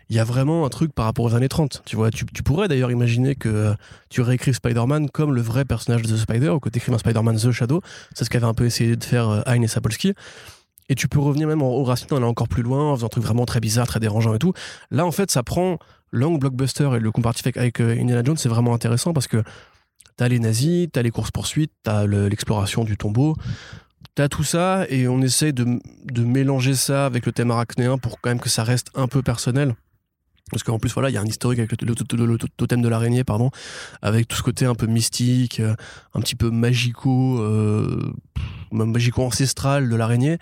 il y a vraiment un truc par rapport aux années 30. Tu vois, tu, pourrais d'ailleurs imaginer que euh, tu réécrives Spider-Man comme le vrai personnage de The Spider, ou que t'écrives un Spider-Man The Shadow. C'est ce qu'avait un peu essayé de faire euh, Hein et Sapolsky. Et tu peux revenir même aux racines, en encore plus loin, en faisant un truc vraiment très bizarre, très dérangeant et tout. Là, en fait, ça prend l'angle blockbuster et le comparatif avec, euh, Indiana Jones, c'est vraiment intéressant parce que t'as les nazis, t'as les courses-poursuites, t'as le- l'exploration du tombeau, t'as tout ça et on essaye de, de mélanger ça avec le thème arachnéen pour quand même que ça reste un peu personnel. Parce qu'en plus, voilà, il y a un historique avec le, le- totem de l'araignée, pardon, avec tout ce côté un peu mystique, euh, un petit peu magico, euh, même magico-ancestral de l'araignée.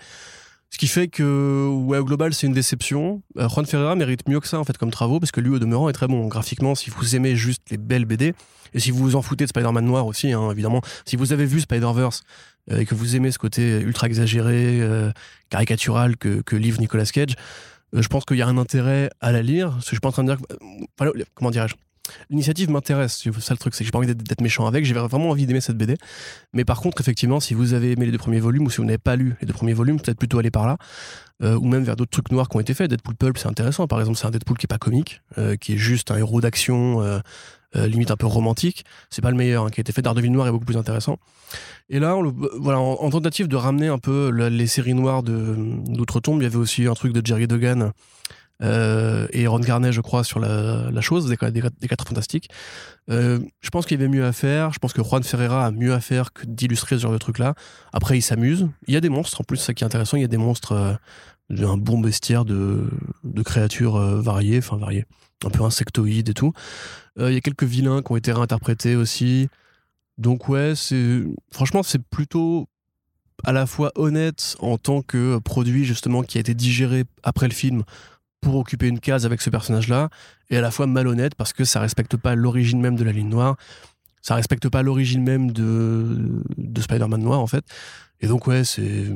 Ce qui fait que, ouais, au global, c'est une déception. Euh, Juan Ferreira mérite mieux que ça, en fait, comme travaux, parce que lui, au demeurant, est très bon. Graphiquement, si vous aimez juste les belles BD, et si vous vous en foutez de Spider-Man noir aussi, hein, évidemment, si vous avez vu Spider-Verse et que vous aimez ce côté ultra exagéré, euh, caricatural que, que livre Nicolas Cage, euh, je pense qu'il y a un intérêt à la lire. Parce que je suis pas en train de dire. euh, comment dirais-je L'initiative m'intéresse, c'est ça le truc, c'est que j'ai pas envie d'être- méchant avec, j'ai vraiment envie d'aimer cette BD. Mais par contre, effectivement, si vous avez aimé les deux premiers volumes ou si vous n'avez pas lu les deux premiers volumes, peut-être plutôt aller par là, euh, ou même vers d'autres trucs noirs qui ont été faits. Deadpool Pulp, c'est intéressant. Par exemple, c'est un Deadpool qui est pas comique, euh, qui est juste un héros d'action, euh, euh, limite un peu romantique. C'est pas le meilleur, hein, qui a été fait. Daredevil Noir est beaucoup plus intéressant. Et là, le- voilà, en, en tentative de ramener un peu le- les séries noires d'outre-tombe, il y avait aussi un truc de Jerry Duggan. euh, et Ron Garnet, je crois, sur la, chose, des, quatre fantastiques. Euh, je pense qu'il y avait mieux à faire. Je pense que Juan Ferreira a mieux à faire que d'illustrer ce genre de truc-là. Après, il s'amuse. Il y a des monstres, en plus, ça qui est intéressant. Il y a des monstres, euh, un bon bestiaire de, de créatures euh, variées, enfin variées, un peu insectoïdes et tout. Euh, il y a quelques vilains qui ont été réinterprétés aussi. Donc ouais, c'est franchement c'est plutôt à la fois honnête en tant que produit justement qui a été digéré après le film pour occuper une case avec ce personnage-là, et à la fois malhonnête parce que ça respecte pas l'origine même de la ligne noire. ça respecte pas l'origine même de, de Spider-Man noir, en fait. Et donc, ouais, c'est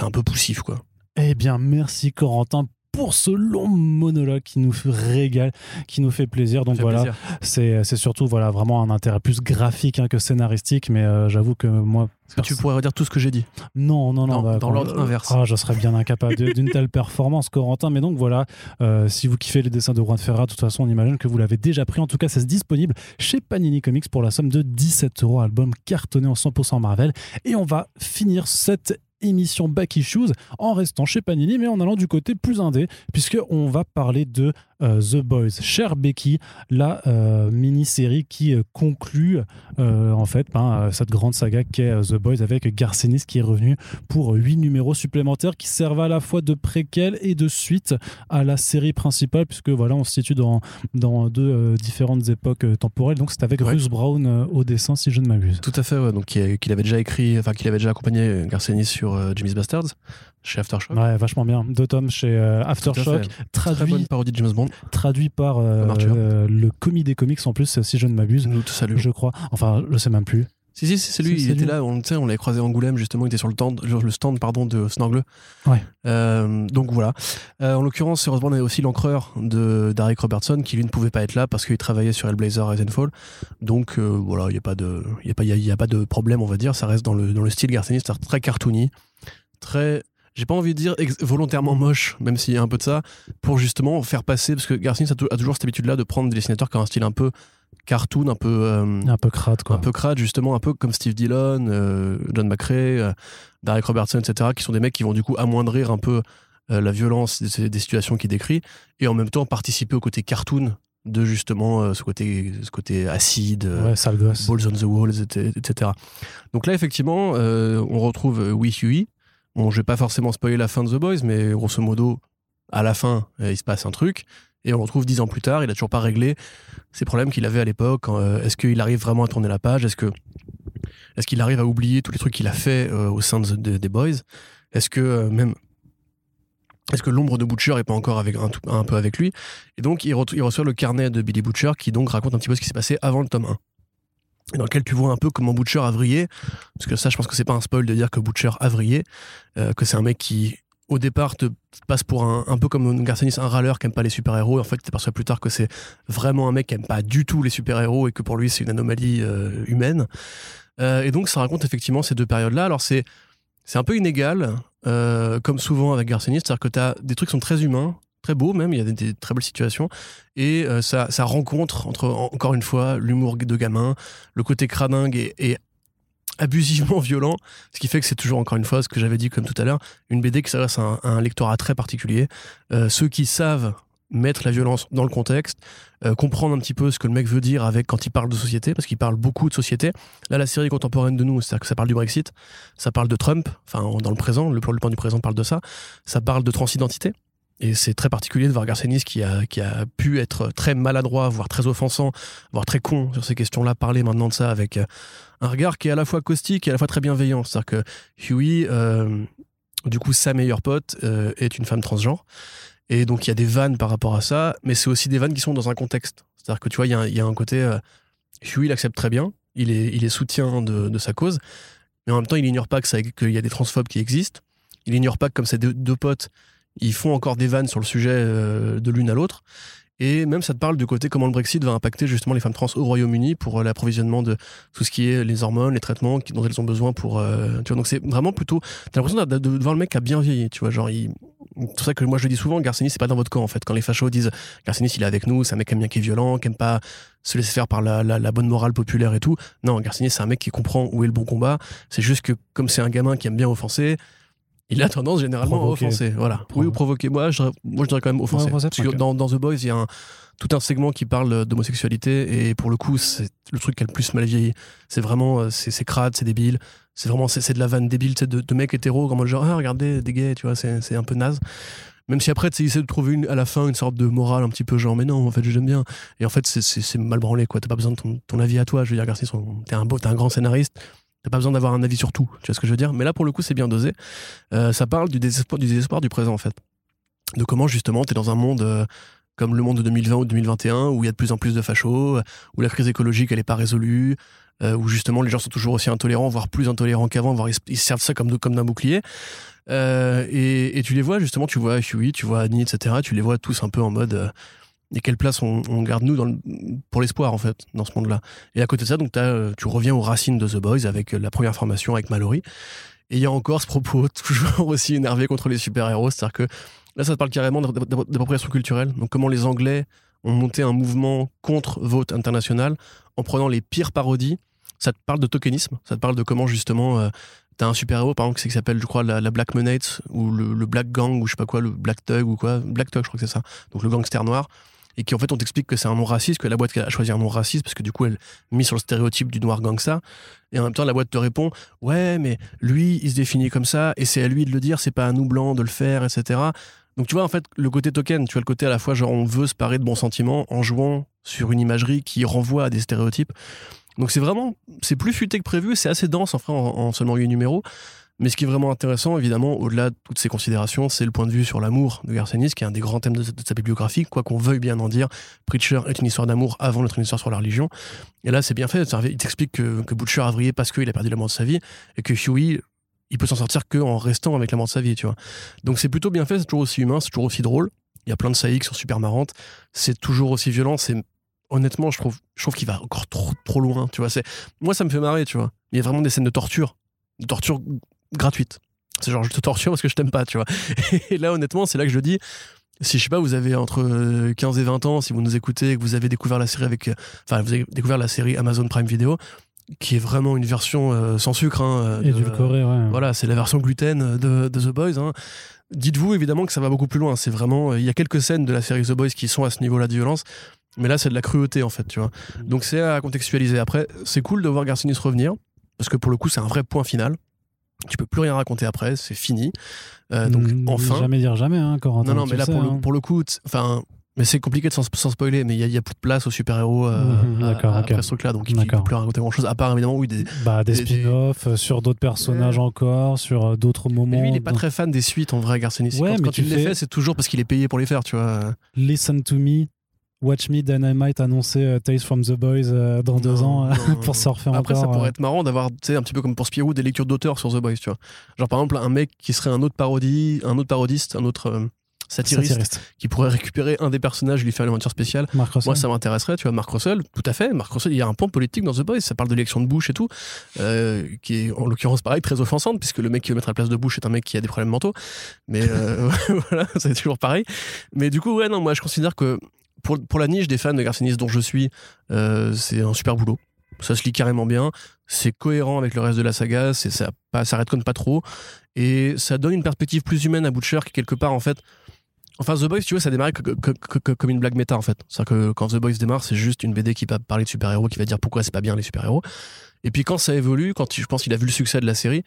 un peu poussif, quoi. Eh bien, merci Corentin pour ce long monologue qui nous régale, qui nous fait plaisir. Donc voilà, c'est surtout voilà, vraiment un intérêt plus graphique hein, que scénaristique, mais euh, j'avoue que moi. Tu pourrais redire tout ce que j'ai dit Non, non, non. Bah, dans l'ordre inverse. Ah, je serais bien incapable d'une telle performance, Corentin. Mais donc voilà, euh, si vous kiffez les dessins de Juan Ferra, de toute façon, on imagine que vous l'avez déjà pris. En tout cas, c'est disponible chez Panini Comics pour la somme de 17 euros. Album cartonné en 100% Marvel. Et on va finir cette émission Back Issues en restant chez Panini, mais en allant du côté plus indé, puisqu'on va parler de euh, The Boys. Cher Becky, la euh, mini-série qui euh, conclut en fait ben, cette grande saga qu'est The Boys avec Garcenis qui est revenu pour huit numéros supplémentaires qui servent à la fois de préquel et de suite à la série principale, puisque voilà, on se situe dans, dans deux différentes époques temporelles. Donc c'est avec Bruce Brown au dessin, si je ne m'abuse. Tout à fait, ouais. donc qu'il avait déjà écrit, enfin qu'il avait déjà accompagné Garcenis sur Jimmy's Bastards chez Aftershock. Ouais, vachement bien. Deux tomes chez Aftershock. Traduit, Très bonne parodie de James Bond traduit par euh, euh, le commis des comics en plus, si je ne m'abuse. Nous tous Je crois. Enfin, je sais même plus. Si, si, c'est lui. il était là, on, on l'avait croisé en Angoulême, justement, il était sur le stand, le stand pardon, de Snorgle. Ouais. Euh, donc voilà. en l'occurrence, heureusement, on a aussi l'encreur de Derek Robertson qui lui ne pouvait pas être là parce qu'il travaillait sur Hellblazer Fall Donc voilà, il n'y a, pas de, y a, pas, y a, pas de problème, on va dire. Ça reste dans le, dans le style garciniste, très cartoony, très j'ai pas envie de dire volontairement moche, même s'il y a un peu de ça, pour justement faire passer, parce que Garcin a, toujours cette habitude-là de prendre des dessinateurs qui ont un style un peu cartoon, un peu. Euh, un peu crade, quoi. Un peu crade, justement, un peu comme Steve Dillon, euh, John McRae, euh, Derek Robertson, etc., qui sont des mecs qui vont du coup amoindrir un peu la violence des, situations qu'il décrit, et en même temps participer au côté cartoon de justement ce côté ce côté acide balls on the walls etc donc là effectivement on retrouve Wee Huey Bon, je vais pas forcément spoiler la fin de The Boys, mais grosso modo, à la fin, euh, il se passe un truc. Et on le retrouve dix ans plus tard, il a toujours pas réglé ces problèmes qu'il avait à l'époque. Euh, est-ce qu'il arrive vraiment à tourner la page Est-ce qu'il arrive à oublier tous les trucs qu'il a fait euh, au sein des Boys Est-ce que même est-ce que l'ombre de Butcher est pas encore un, peu avec lui Et donc, il, il, reçoit le carnet de Billy Butcher qui donc raconte un petit peu ce qui s'est passé avant le tome 1 dans lequel tu vois un peu comment Butcher a vrillé, parce que ça, je pense que c'est pas un spoil de dire que Butcher a vrillé, euh, que c'est un mec qui, au départ, te passe pour un, un peu comme Garcenis, un râleur qui aime pas les super-héros. En fait, tu t'aperçois plus tard que c'est vraiment un mec qui aime pas du tout les super-héros et que pour lui, c'est une anomalie euh, humaine. Euh, et donc, ça raconte effectivement ces deux périodes-là. Alors, c'est c'est un peu inégal, comme souvent avec Garcenis, c'est-à-dire que tu as des trucs qui sont très humains, très beau même, il y a des, très belles situations. Et euh, ça, ça, rencontre entre, encore une fois, l'humour de gamin, le côté cradingue et, abusivement violent, ce qui fait que c'est toujours, encore une fois, ce que j'avais dit comme tout à l'heure, une BD qui s'adresse à, un lectorat très particulier. Euh, ceux qui savent mettre la violence dans le contexte, euh, comprendre un petit peu ce que le mec veut dire avec quand il parle de société, parce qu'il parle beaucoup de société. Là, la série contemporaine de nous, c'est-à-dire que ça parle du Brexit, ça parle de Trump, enfin dans le présent, le, le plan du présent parle de ça, ça parle de transidentité, et c'est très particulier de voir Garcenis qui a, qui a pu être très maladroit, voire très offensant, voire très con sur ces questions-là, parler maintenant de ça avec euh, un regard qui est à la fois caustique et à la fois très bienveillant. C'est-à-dire que Huey, euh, du coup, sa meilleure pote euh, est une femme transgenre. Et donc, il y a des vannes par rapport à ça, mais c'est aussi des vannes qui sont dans un contexte. C'est-à-dire que tu vois, il y, a un côté. Huey l'accepte très bien, il est, il est soutien de, sa cause, mais en même temps, il n'ignore pas qu'il y a des transphobes qui existent. Il n'ignore pas que, comme ses deux potes, ils font encore des vannes sur le sujet euh, de l'une à l'autre. Et même ça te parle du côté comment le Brexit va impacter justement les femmes trans au Royaume-Uni pour euh, l'approvisionnement de tout ce qui est les hormones, les traitements dont elles ont besoin pour. Euh, donc c'est vraiment plutôt. T'as l'impression de, voir le mec qui a bien vieilli, tu vois. Genre, c'est pour ça que moi je le dis souvent, Garcinis c'est pas dans votre camp en fait. Quand les fachos disent Garcinis il est avec nous, c'est un mec qui aime bien qui est violent, qui aime pas se laisser faire par la, la, bonne morale populaire et tout. Non, Garcinis c'est un mec qui comprend où est le bon combat. C'est juste que comme c'est un gamin qui aime bien offenser, il a tendance généralement à offenser. Voilà. Oui, ou provoquer. Moi je, moi, je dirais quand même offenser. Parce que dans, dans, The Boys, il y a un, tout un segment qui parle d'homosexualité et pour le coup, c'est le truc qui a le plus mal vieilli. C'est vraiment, euh, c'est crade, c'est débile. C'est vraiment, c'est de la vanne débile de, de mecs hétéros, comme genre, ah, regardez, des gays, tu vois, c'est un peu naze. Même si après, tu essaie de trouver une, à la fin une sorte de morale un petit peu genre, mais non, en fait, j'aime bien. Et en fait, c'est mal branlé, quoi. T'as pas besoin de ton, ton, avis à toi. Je veux dire, Garcia, t'es un beau, t'es un grand scénariste T'as pas besoin d'avoir un avis sur tout, tu vois ce que je veux dire? Mais là, pour le coup, c'est bien dosé. Euh, ça parle du désespoir, du désespoir du présent, en fait. De comment, justement, t'es dans un monde euh, comme le monde de 2020 ou 2021, où il y a de plus en plus de fachos, où la crise écologique, elle est pas résolue, euh, où justement les gens sont toujours aussi intolérants, voire plus intolérants qu'avant, voire ils, servent ça comme, comme d'un bouclier. Euh, et, tu les vois justement, tu vois Huey, tu vois Annie, etc. Tu les vois tous un peu en mode euh, et quelle place on, garde nous pour l'espoir en fait dans ce monde-là. Et à côté de ça, donc as, tu reviens aux racines de The Boys avec la première formation avec Mallory. Et il y a encore ce propos toujours aussi énervé contre les super-héros, c'est-à-dire que là ça te parle carrément d'appropriation culturelle. Donc comment les Anglais ont monté un mouvement contre vote international en prenant les pires parodies. Ça te parle de tokenisme, ça te parle de comment justement euh, t'as un super-héros par exemple qui s'appelle je crois la, la Black Monate ou le, le, Black Gang ou je sais pas quoi, le Black Thug ou quoi, Black Thug je crois que c'est ça, donc le gangster noir et qui en fait on t'explique que c'est un nom raciste, que la boîte a choisi un nom raciste parce que du coup elle mise sur le stéréotype du noir gangsta et en même temps la boîte te répond ouais mais lui il se définit comme ça et c'est à lui de le dire, c'est pas à nous blancs de le faire etc. Donc tu vois en fait le côté token, tu vois le côté à la fois genre on veut se parer de bons sentiments en jouant sur une imagerie qui renvoie à des stéréotypes. Donc c'est vraiment c'est plus futé que prévu, c'est assez dense en, en seulement 8 numéros. Mais ce qui est vraiment intéressant, évidemment, au-delà de toutes ces considérations, c'est le point de vue sur l'amour de Garcenis, qui est un des grands thèmes de, de sa bibliographie, quoi qu'on veuille bien en dire. Preacher est une histoire d'amour avant d'être une histoire sur la religion. Et là, c'est bien fait. Il t'explique que, que Butcher a vrillé parce qu'il a perdu l'amour de sa vie, et que Huey, il peut s'en sortir qu'en restant avec l'amour de sa vie, tu vois. Donc c'est plutôt bien fait, c'est toujours aussi humain, c'est toujours aussi drôle. Il y a plein de saillies qui sont super marrantes. C'est toujours aussi violent. C'est honnêtement, je trouve, je trouve qu'il va encore trop, trop loin. Tu vois, c'est moi, ça me fait marrer. Tu vois, il y a vraiment des scènes de torture, de torture gratuite. C'est genre, je te torture parce que je t'aime pas. Tu vois. Et là, honnêtement, c'est là que je dis. Si je sais pas, vous avez entre 15 et 20 ans, si vous nous écoutez, que vous avez découvert la série avec, enfin, vous avez découvert la série Amazon Prime Video, qui est vraiment une version euh, sans sucre. Hein, de, ouais. Voilà, c'est la version gluten de, de The Boys. Hein. Dites-vous évidemment que ça va beaucoup plus loin. C'est vraiment, il y a quelques scènes de la série The Boys qui sont à ce niveau-là de violence, mais là c'est de la cruauté en fait, tu vois. Donc c'est à contextualiser. Après, c'est cool de voir Garcinis revenir parce que pour le coup c'est un vrai point final. Tu peux plus rien raconter après, c'est fini. Euh, donc Mmh, enfin. Jamais dire jamais, hein, Corentin. Non, non, mais là sais, pour, hein. le, pour le coup, enfin. Mais c'est compliqué de sans, sans spoiler, mais il y, a plus de place aux super-héros euh, Mhm, à- d'accord, à- ok. après ce truc-là, donc il ne peut plus raconter grand-chose, à part évidemment, oui, des, Bah, des spin-offs euh, sur d'autres personnages encore, sur euh, d'autres moments. Mais lui, il est pas très fan des suites en vrai, Garcenis. Ouais, quand mais quand tu il les fais- fait, c'est toujours parce qu'il est payé pour les faire, tu vois. Listen to me, Watch Me, Dynamite annoncer euh, Tales from the Boys euh, dans deux ans euh, non, pour se refaire Après, encore. ça pourrait euh, être marrant d'avoir, tu sais, un petit peu comme pour Spirou, des lectures d'auteurs sur The Boys, tu vois. Genre, par exemple, un mec qui serait un autre parodie, un autre parodiste, un autre satiriste, satiriste. qui pourrait récupérer un des personnages et lui faire une aventure spéciale. Moi, ça m'intéresserait, tu vois, Mark Russell, tout à fait. Mark Russell, il y a un point politique dans The Boys, ça parle de l'élection de Bush et tout, euh, qui est en l'occurrence pareil, très offensante, puisque le mec qui veut mettre à la place de Bush est un mec qui a des problèmes mentaux. Mais euh, voilà, c'est toujours pareil. Mais du coup, ouais, non, moi, je considère que pour, pour la niche des fans de Garcinis dont je suis, euh, c'est un super boulot. Ça se lit carrément bien, c'est cohérent avec le reste de la saga, c'est ça, pas, ça redconne pas trop, et ça donne une perspective plus humaine à Butcher qui quelque part en fait Enfin, The Boys, tu vois, ça démarre que- comme une blague méta, en fait. C'est-à-dire que quand The Boys démarre, c'est juste une BD qui va parler de super-héros, qui va dire pourquoi c'est pas bien les super-héros. Et puis quand ça évolue, quand je pense qu'il a vu le succès de la série,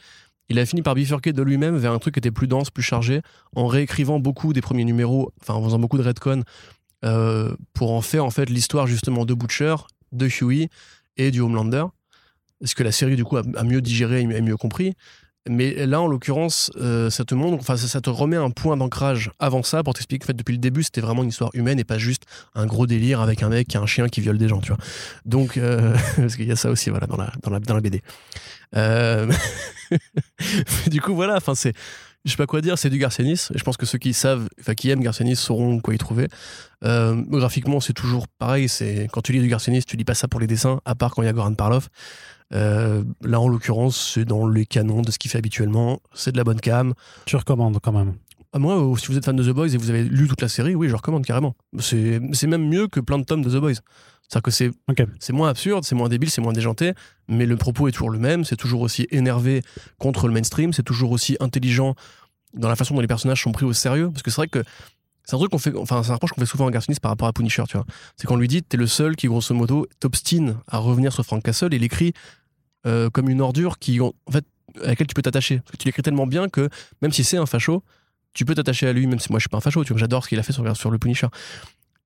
il a fini par bifurquer de lui-même vers un truc qui était plus dense, plus chargé, en réécrivant beaucoup des premiers numéros, enfin en faisant beaucoup de retcon, euh, pour en faire en fait l'histoire justement de Butcher, de Huey et du Homelander. Ce que la série du coup a, mieux digéré et mieux compris? Mais là, en l'occurrence, euh, ça te remet un point d'ancrage avant ça pour t'expliquer qu'en fait, depuis le début, c'était vraiment une histoire humaine et pas juste un gros délire avec un mec qui a un chien qui viole des gens, tu vois. Donc, euh, parce qu'il y a ça aussi, voilà, dans la, dans la, dans la BD. Du coup, voilà, enfin, c'est, je sais pas quoi dire, c'est du Garcenis. Je pense que ceux qui savent, enfin, qui aiment Garcenis sauront quoi y trouver. Euh, graphiquement, c'est toujours pareil. C'est quand tu lis du Garcenis, tu lis pas ça pour les dessins, à part quand il y a Goran Parlov. Euh, là, en l'occurrence, c'est dans les canons de ce qu'il fait habituellement. C'est de la bonne cam. Tu recommandes quand même. Ah, moi, euh, si vous êtes fan de The Boys et vous avez lu toute la série, oui, je recommande carrément. C'est même mieux que plein de tomes de The Boys. C'est-à-dire que c'est Ok. c'est moins absurde, c'est moins débile, c'est moins déjanté, mais le propos est toujours le même. C'est toujours aussi énervé contre le mainstream. C'est toujours aussi intelligent dans la façon dont les personnages sont pris au sérieux. Parce que c'est vrai que c'est un truc qu'on fait, enfin, c'est un reproche qu'on fait souvent à Garcinis par rapport à Punisher, tu vois. C'est qu'on lui dit, t'es le seul qui, grosso modo, t'obstine à revenir sur Frank Castle et l'écrit euh, comme une ordure qui, en fait, à laquelle tu peux t'attacher. Parce que tu l'écris tellement bien que, même si c'est un facho, tu peux t'attacher à lui, même si moi je suis pas un facho, tu vois, j'adore ce qu'il a fait sur, sur le Punisher.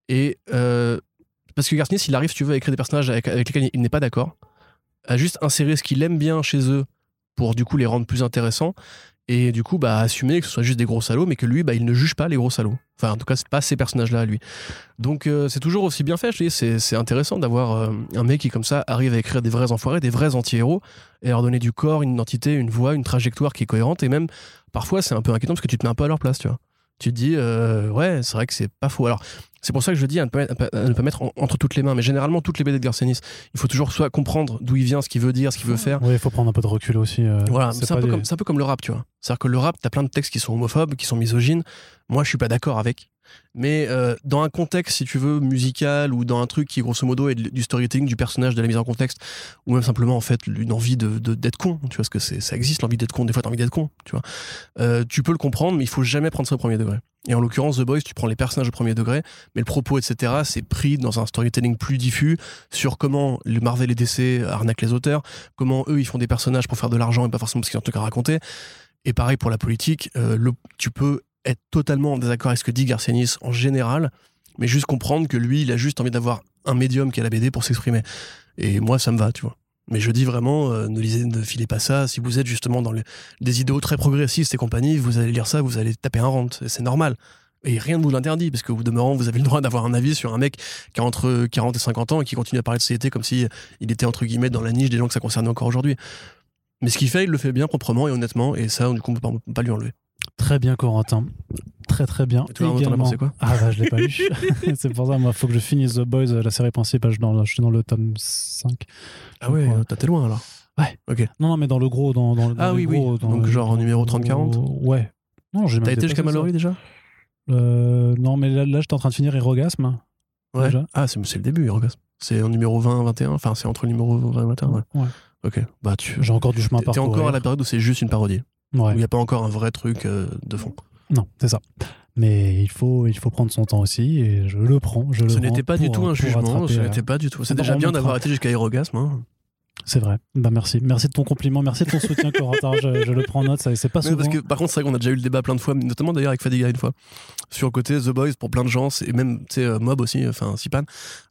Et euh, parce que Garcinis, il arrive, tu veux, à écrire des personnages avec, lesquels il n'est pas d'accord, à juste insérer ce qu'il aime bien chez eux pour du coup les rendre plus intéressants. et du coup bah assumer que ce soit juste des gros salauds mais que lui bah il ne juge pas les gros salauds enfin en tout cas c'est pas ces personnages là à lui donc euh, c'est toujours aussi bien fait je dis c'est intéressant d'avoir euh, un mec qui comme ça arrive à écrire des vrais enfoirés des vrais anti-héros et leur donner du corps une identité une voix une trajectoire qui est cohérente et même parfois c'est un peu inquiétant parce que tu te mets un peu à leur place tu vois tu te dis euh, ouais c'est vrai que c'est pas faux alors c'est pour ça que je dis à ne pas, à ne pas mettre en- entre toutes les mains mais généralement toutes les BD de Garcenis il faut toujours soit comprendre d'où il vient ce qu'il veut dire ce qu'il veut faire Oui, il faut prendre un peu de recul aussi. euh, voilà, c'est un, pas peu des- comme- c'est un peu comme le rap, tu vois. C'est-à-dire que le rap, t'as plein de textes qui sont homophobes, qui sont misogynes. Moi, je suis pas d'accord avec. Mais euh, dans un contexte, si tu veux, musical ou dans un truc qui, grosso modo, est du storytelling, du personnage, de la mise en contexte, ou même simplement, en fait, une envie de, de- d'être con, tu vois, parce que ça existe, l'envie d'être con. Des fois, t'as envie d'être con, tu vois. Euh, tu peux le comprendre, mais il faut jamais prendre ça au premier degré. Et en l'occurrence, The Boys, tu prends les personnages au premier degré, mais le propos, etc., c'est pris dans un storytelling plus diffus sur comment le Marvel et DC arnaquent les auteurs, comment eux ils font des personnages pour faire de l'argent et pas forcément parce qu'ils ont un truc à raconter. Et pareil pour la politique, euh, le- tu peux être totalement en désaccord avec ce que dit Garcianis en général, mais juste comprendre que lui, il a juste envie d'avoir un médium qui est la BD pour s'exprimer. Et moi, ça me va, tu vois. Mais je dis vraiment, euh, ne lisez, ne filez pas ça. Si vous êtes justement dans des idéaux très progressistes et compagnie, vous allez lire ça, vous allez taper un rente. C'est normal. Et rien ne vous l'interdit, parce que vous demeurant, vous avez le droit d'avoir un avis sur un mec qui a entre 40 et 50 ans et qui continue à parler de société comme si il était entre guillemets dans la niche des gens que ça concerne encore aujourd'hui. Mais ce qu'il fait, il le fait bien, proprement et honnêtement, et ça, du coup, on on peut pas lui enlever. Très bien, Corentin. Très très bien. T'en as Également- pensé quoi Ah bah je l'ai pas lu. c'est pour ça, moi, faut que je finisse The Boys, euh, la série principale. Je suis dans, je suis dans le tome 5. Ah ouais, Ouais. t'as t'es loin alors. Non, non, mais dans le gros. Dans, dans, dans Ah les oui, gros, oui. dans Donc le- genre dans numéro le 30-40 gros- Ouais. Non, j'ai T'as été jusqu'à. Mallory déjà Euh, Non, mais là, là j'étais en train de finir Hérogasme. Ouais. Déjà. Ah, c'est le début, Hérogasme. C'est en numéro 20, 21. Enfin, c'est entre le numéro 20 et 21. Ouais. Ouais. Ok. Bah, tu. J'ai encore du chemin à T'es parcourir. encore à la période où c'est juste une parodie. Où Ouais. il n'y a pas encore un vrai truc euh, de fond. Non, c'est ça. Mais il faut, il faut prendre son temps aussi et je le prends. Je Ce n'était pas du tout un pour jugement. Ce euh, n'était pas du tout. C'est déjà bien d'avoir été jusqu'à Hérogasme. hein. C'est vrai. Bah merci. Merci de ton compliment. Merci de ton soutien, Corentin. Je, je le prends en note. Ça, c'est pas souvent. parce que par contre, c'est vrai qu'on a déjà eu le débat plein de fois, notamment d'ailleurs avec Fadiga une fois, sur le côté The Boys pour plein de gens, et même tu sais, euh, Mob aussi, enfin Sipan.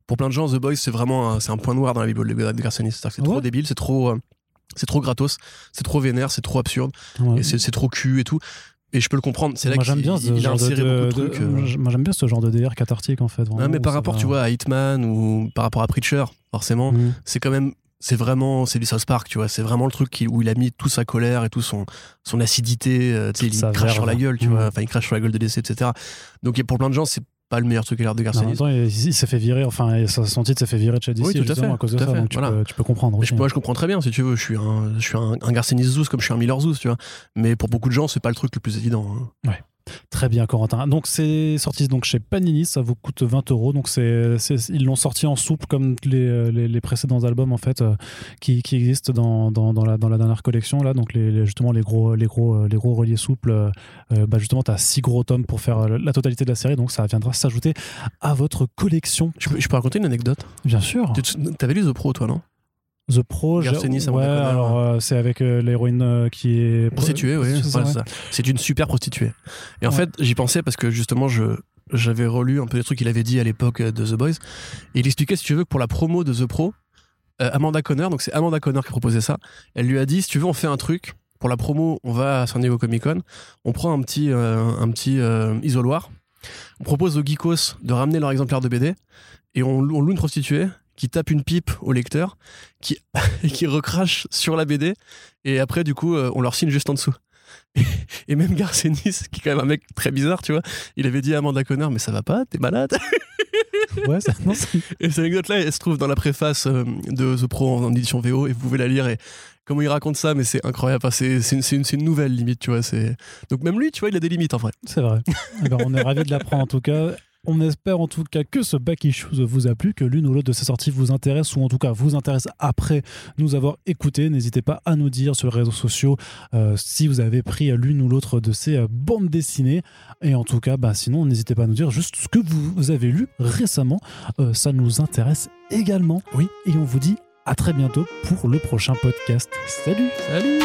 Pour plein de gens, The Boys c'est vraiment un, un point noir dans la Bible de Garcenis. C'est trop débile, c'est trop, euh, c'est trop gratos, c'est trop vénère, c'est trop absurde, Ouais. et c'est trop cul et tout. Et je peux le comprendre. C'est là qu'il j'aime bien ce il a genre de, inséré beaucoup de de- trucs. euh. Moi j'aime bien ce genre de délire cathartique en fait. Vraiment, mais par rapport, va. tu vois, à Hitman ou par rapport à Preacher, forcément, Mhm. c'est quand même c'est vraiment c'est du South Park tu vois c'est vraiment le truc qui- où il a mis toute sa colère et tout son son acidité euh, tu sais, il crache sur la gueule tu Mm. vois enfin il crache sur la gueule de DC etc donc et pour plein de gens c'est pas le meilleur truc à l'air de En même Garcenis temps, il, il s'est fait virer, enfin, son titre s'est fait virer de chez DC Oui, tout à fait, à cause de tout ça, donc tu, voilà. peux, tu peux comprendre Mais je, moi je comprends très bien si tu veux je suis un je suis un, Zouz comme je suis un Miller Zouz tu vois mais pour beaucoup de gens c'est pas le truc le plus évident hein. Très bien, Corentin. Donc, c'est sorti donc chez Panini, ça vous coûte 20 euros. Donc, c'est, ils l'ont sorti en souple comme les, les, les précédents albums en fait euh, qui, qui existent dans, dans, dans la, dans la dernière collection là. Donc, les, justement les gros les gros euh, les gros reliés souples. euh, bah, justement, tu as six gros tomes pour faire la totalité de la série. Donc, ça viendra s'ajouter à votre collection. je peux, je peux raconter une anecdote? Bien sûr. Tu t'avais lu The Pro toi non? The Pro, j'ai- Garcenis, ouais, alors euh, c'est avec euh, l'héroïne euh, qui est prostituée oui C'est ça, c'est ça. une super prostituée. Et en Ouais. fait j'y pensais parce que justement je j'avais relu un peu les trucs qu'il avait dit à l'époque de The Boys. Et il expliquait si tu veux que pour la promo de The Pro Amanda Conner donc c'est Amanda Conner qui proposait ça elle lui a dit si tu veux on fait un truc. Pour la promo on va à San Diego Comic Con. On prend un petit un petit isoloir. On propose aux geekos de ramener leur exemplaire de BD et on, on loue une prostituée qui tape une pipe au lecteur qui, qui recrache sur la BD et après du coup euh, on leur signe juste en dessous et, même Garcenis qui est quand même un mec très bizarre tu vois il avait dit à Amanda Conner mais ça va pas t'es malade Ouais, ça- non, et cette anecdote là elle se trouve dans la préface euh, de The Pro en, en édition VO et vous pouvez la lire et comment il raconte ça mais c'est incroyable Enfin, c'est c'est une, une- une nouvelle limite tu vois c'est donc même lui tu vois il a des limites en vrai C'est vrai. Eh ben, on est ravis de l'apprendre en tout cas. On espère en tout cas que ce Back Issues vous a plu, que l'une ou l'autre de ces sorties vous intéresse ou en tout cas vous intéresse après nous avoir écouté. N'hésitez pas à nous dire sur les réseaux sociaux euh, si vous avez pris l'une ou l'autre de ces euh, bandes dessinées. Et en tout cas, bah, sinon, n'hésitez pas à nous dire juste ce que vous avez lu récemment. Euh, ça nous intéresse également. Oui. Et on vous dit à très bientôt pour le prochain podcast. Salut salut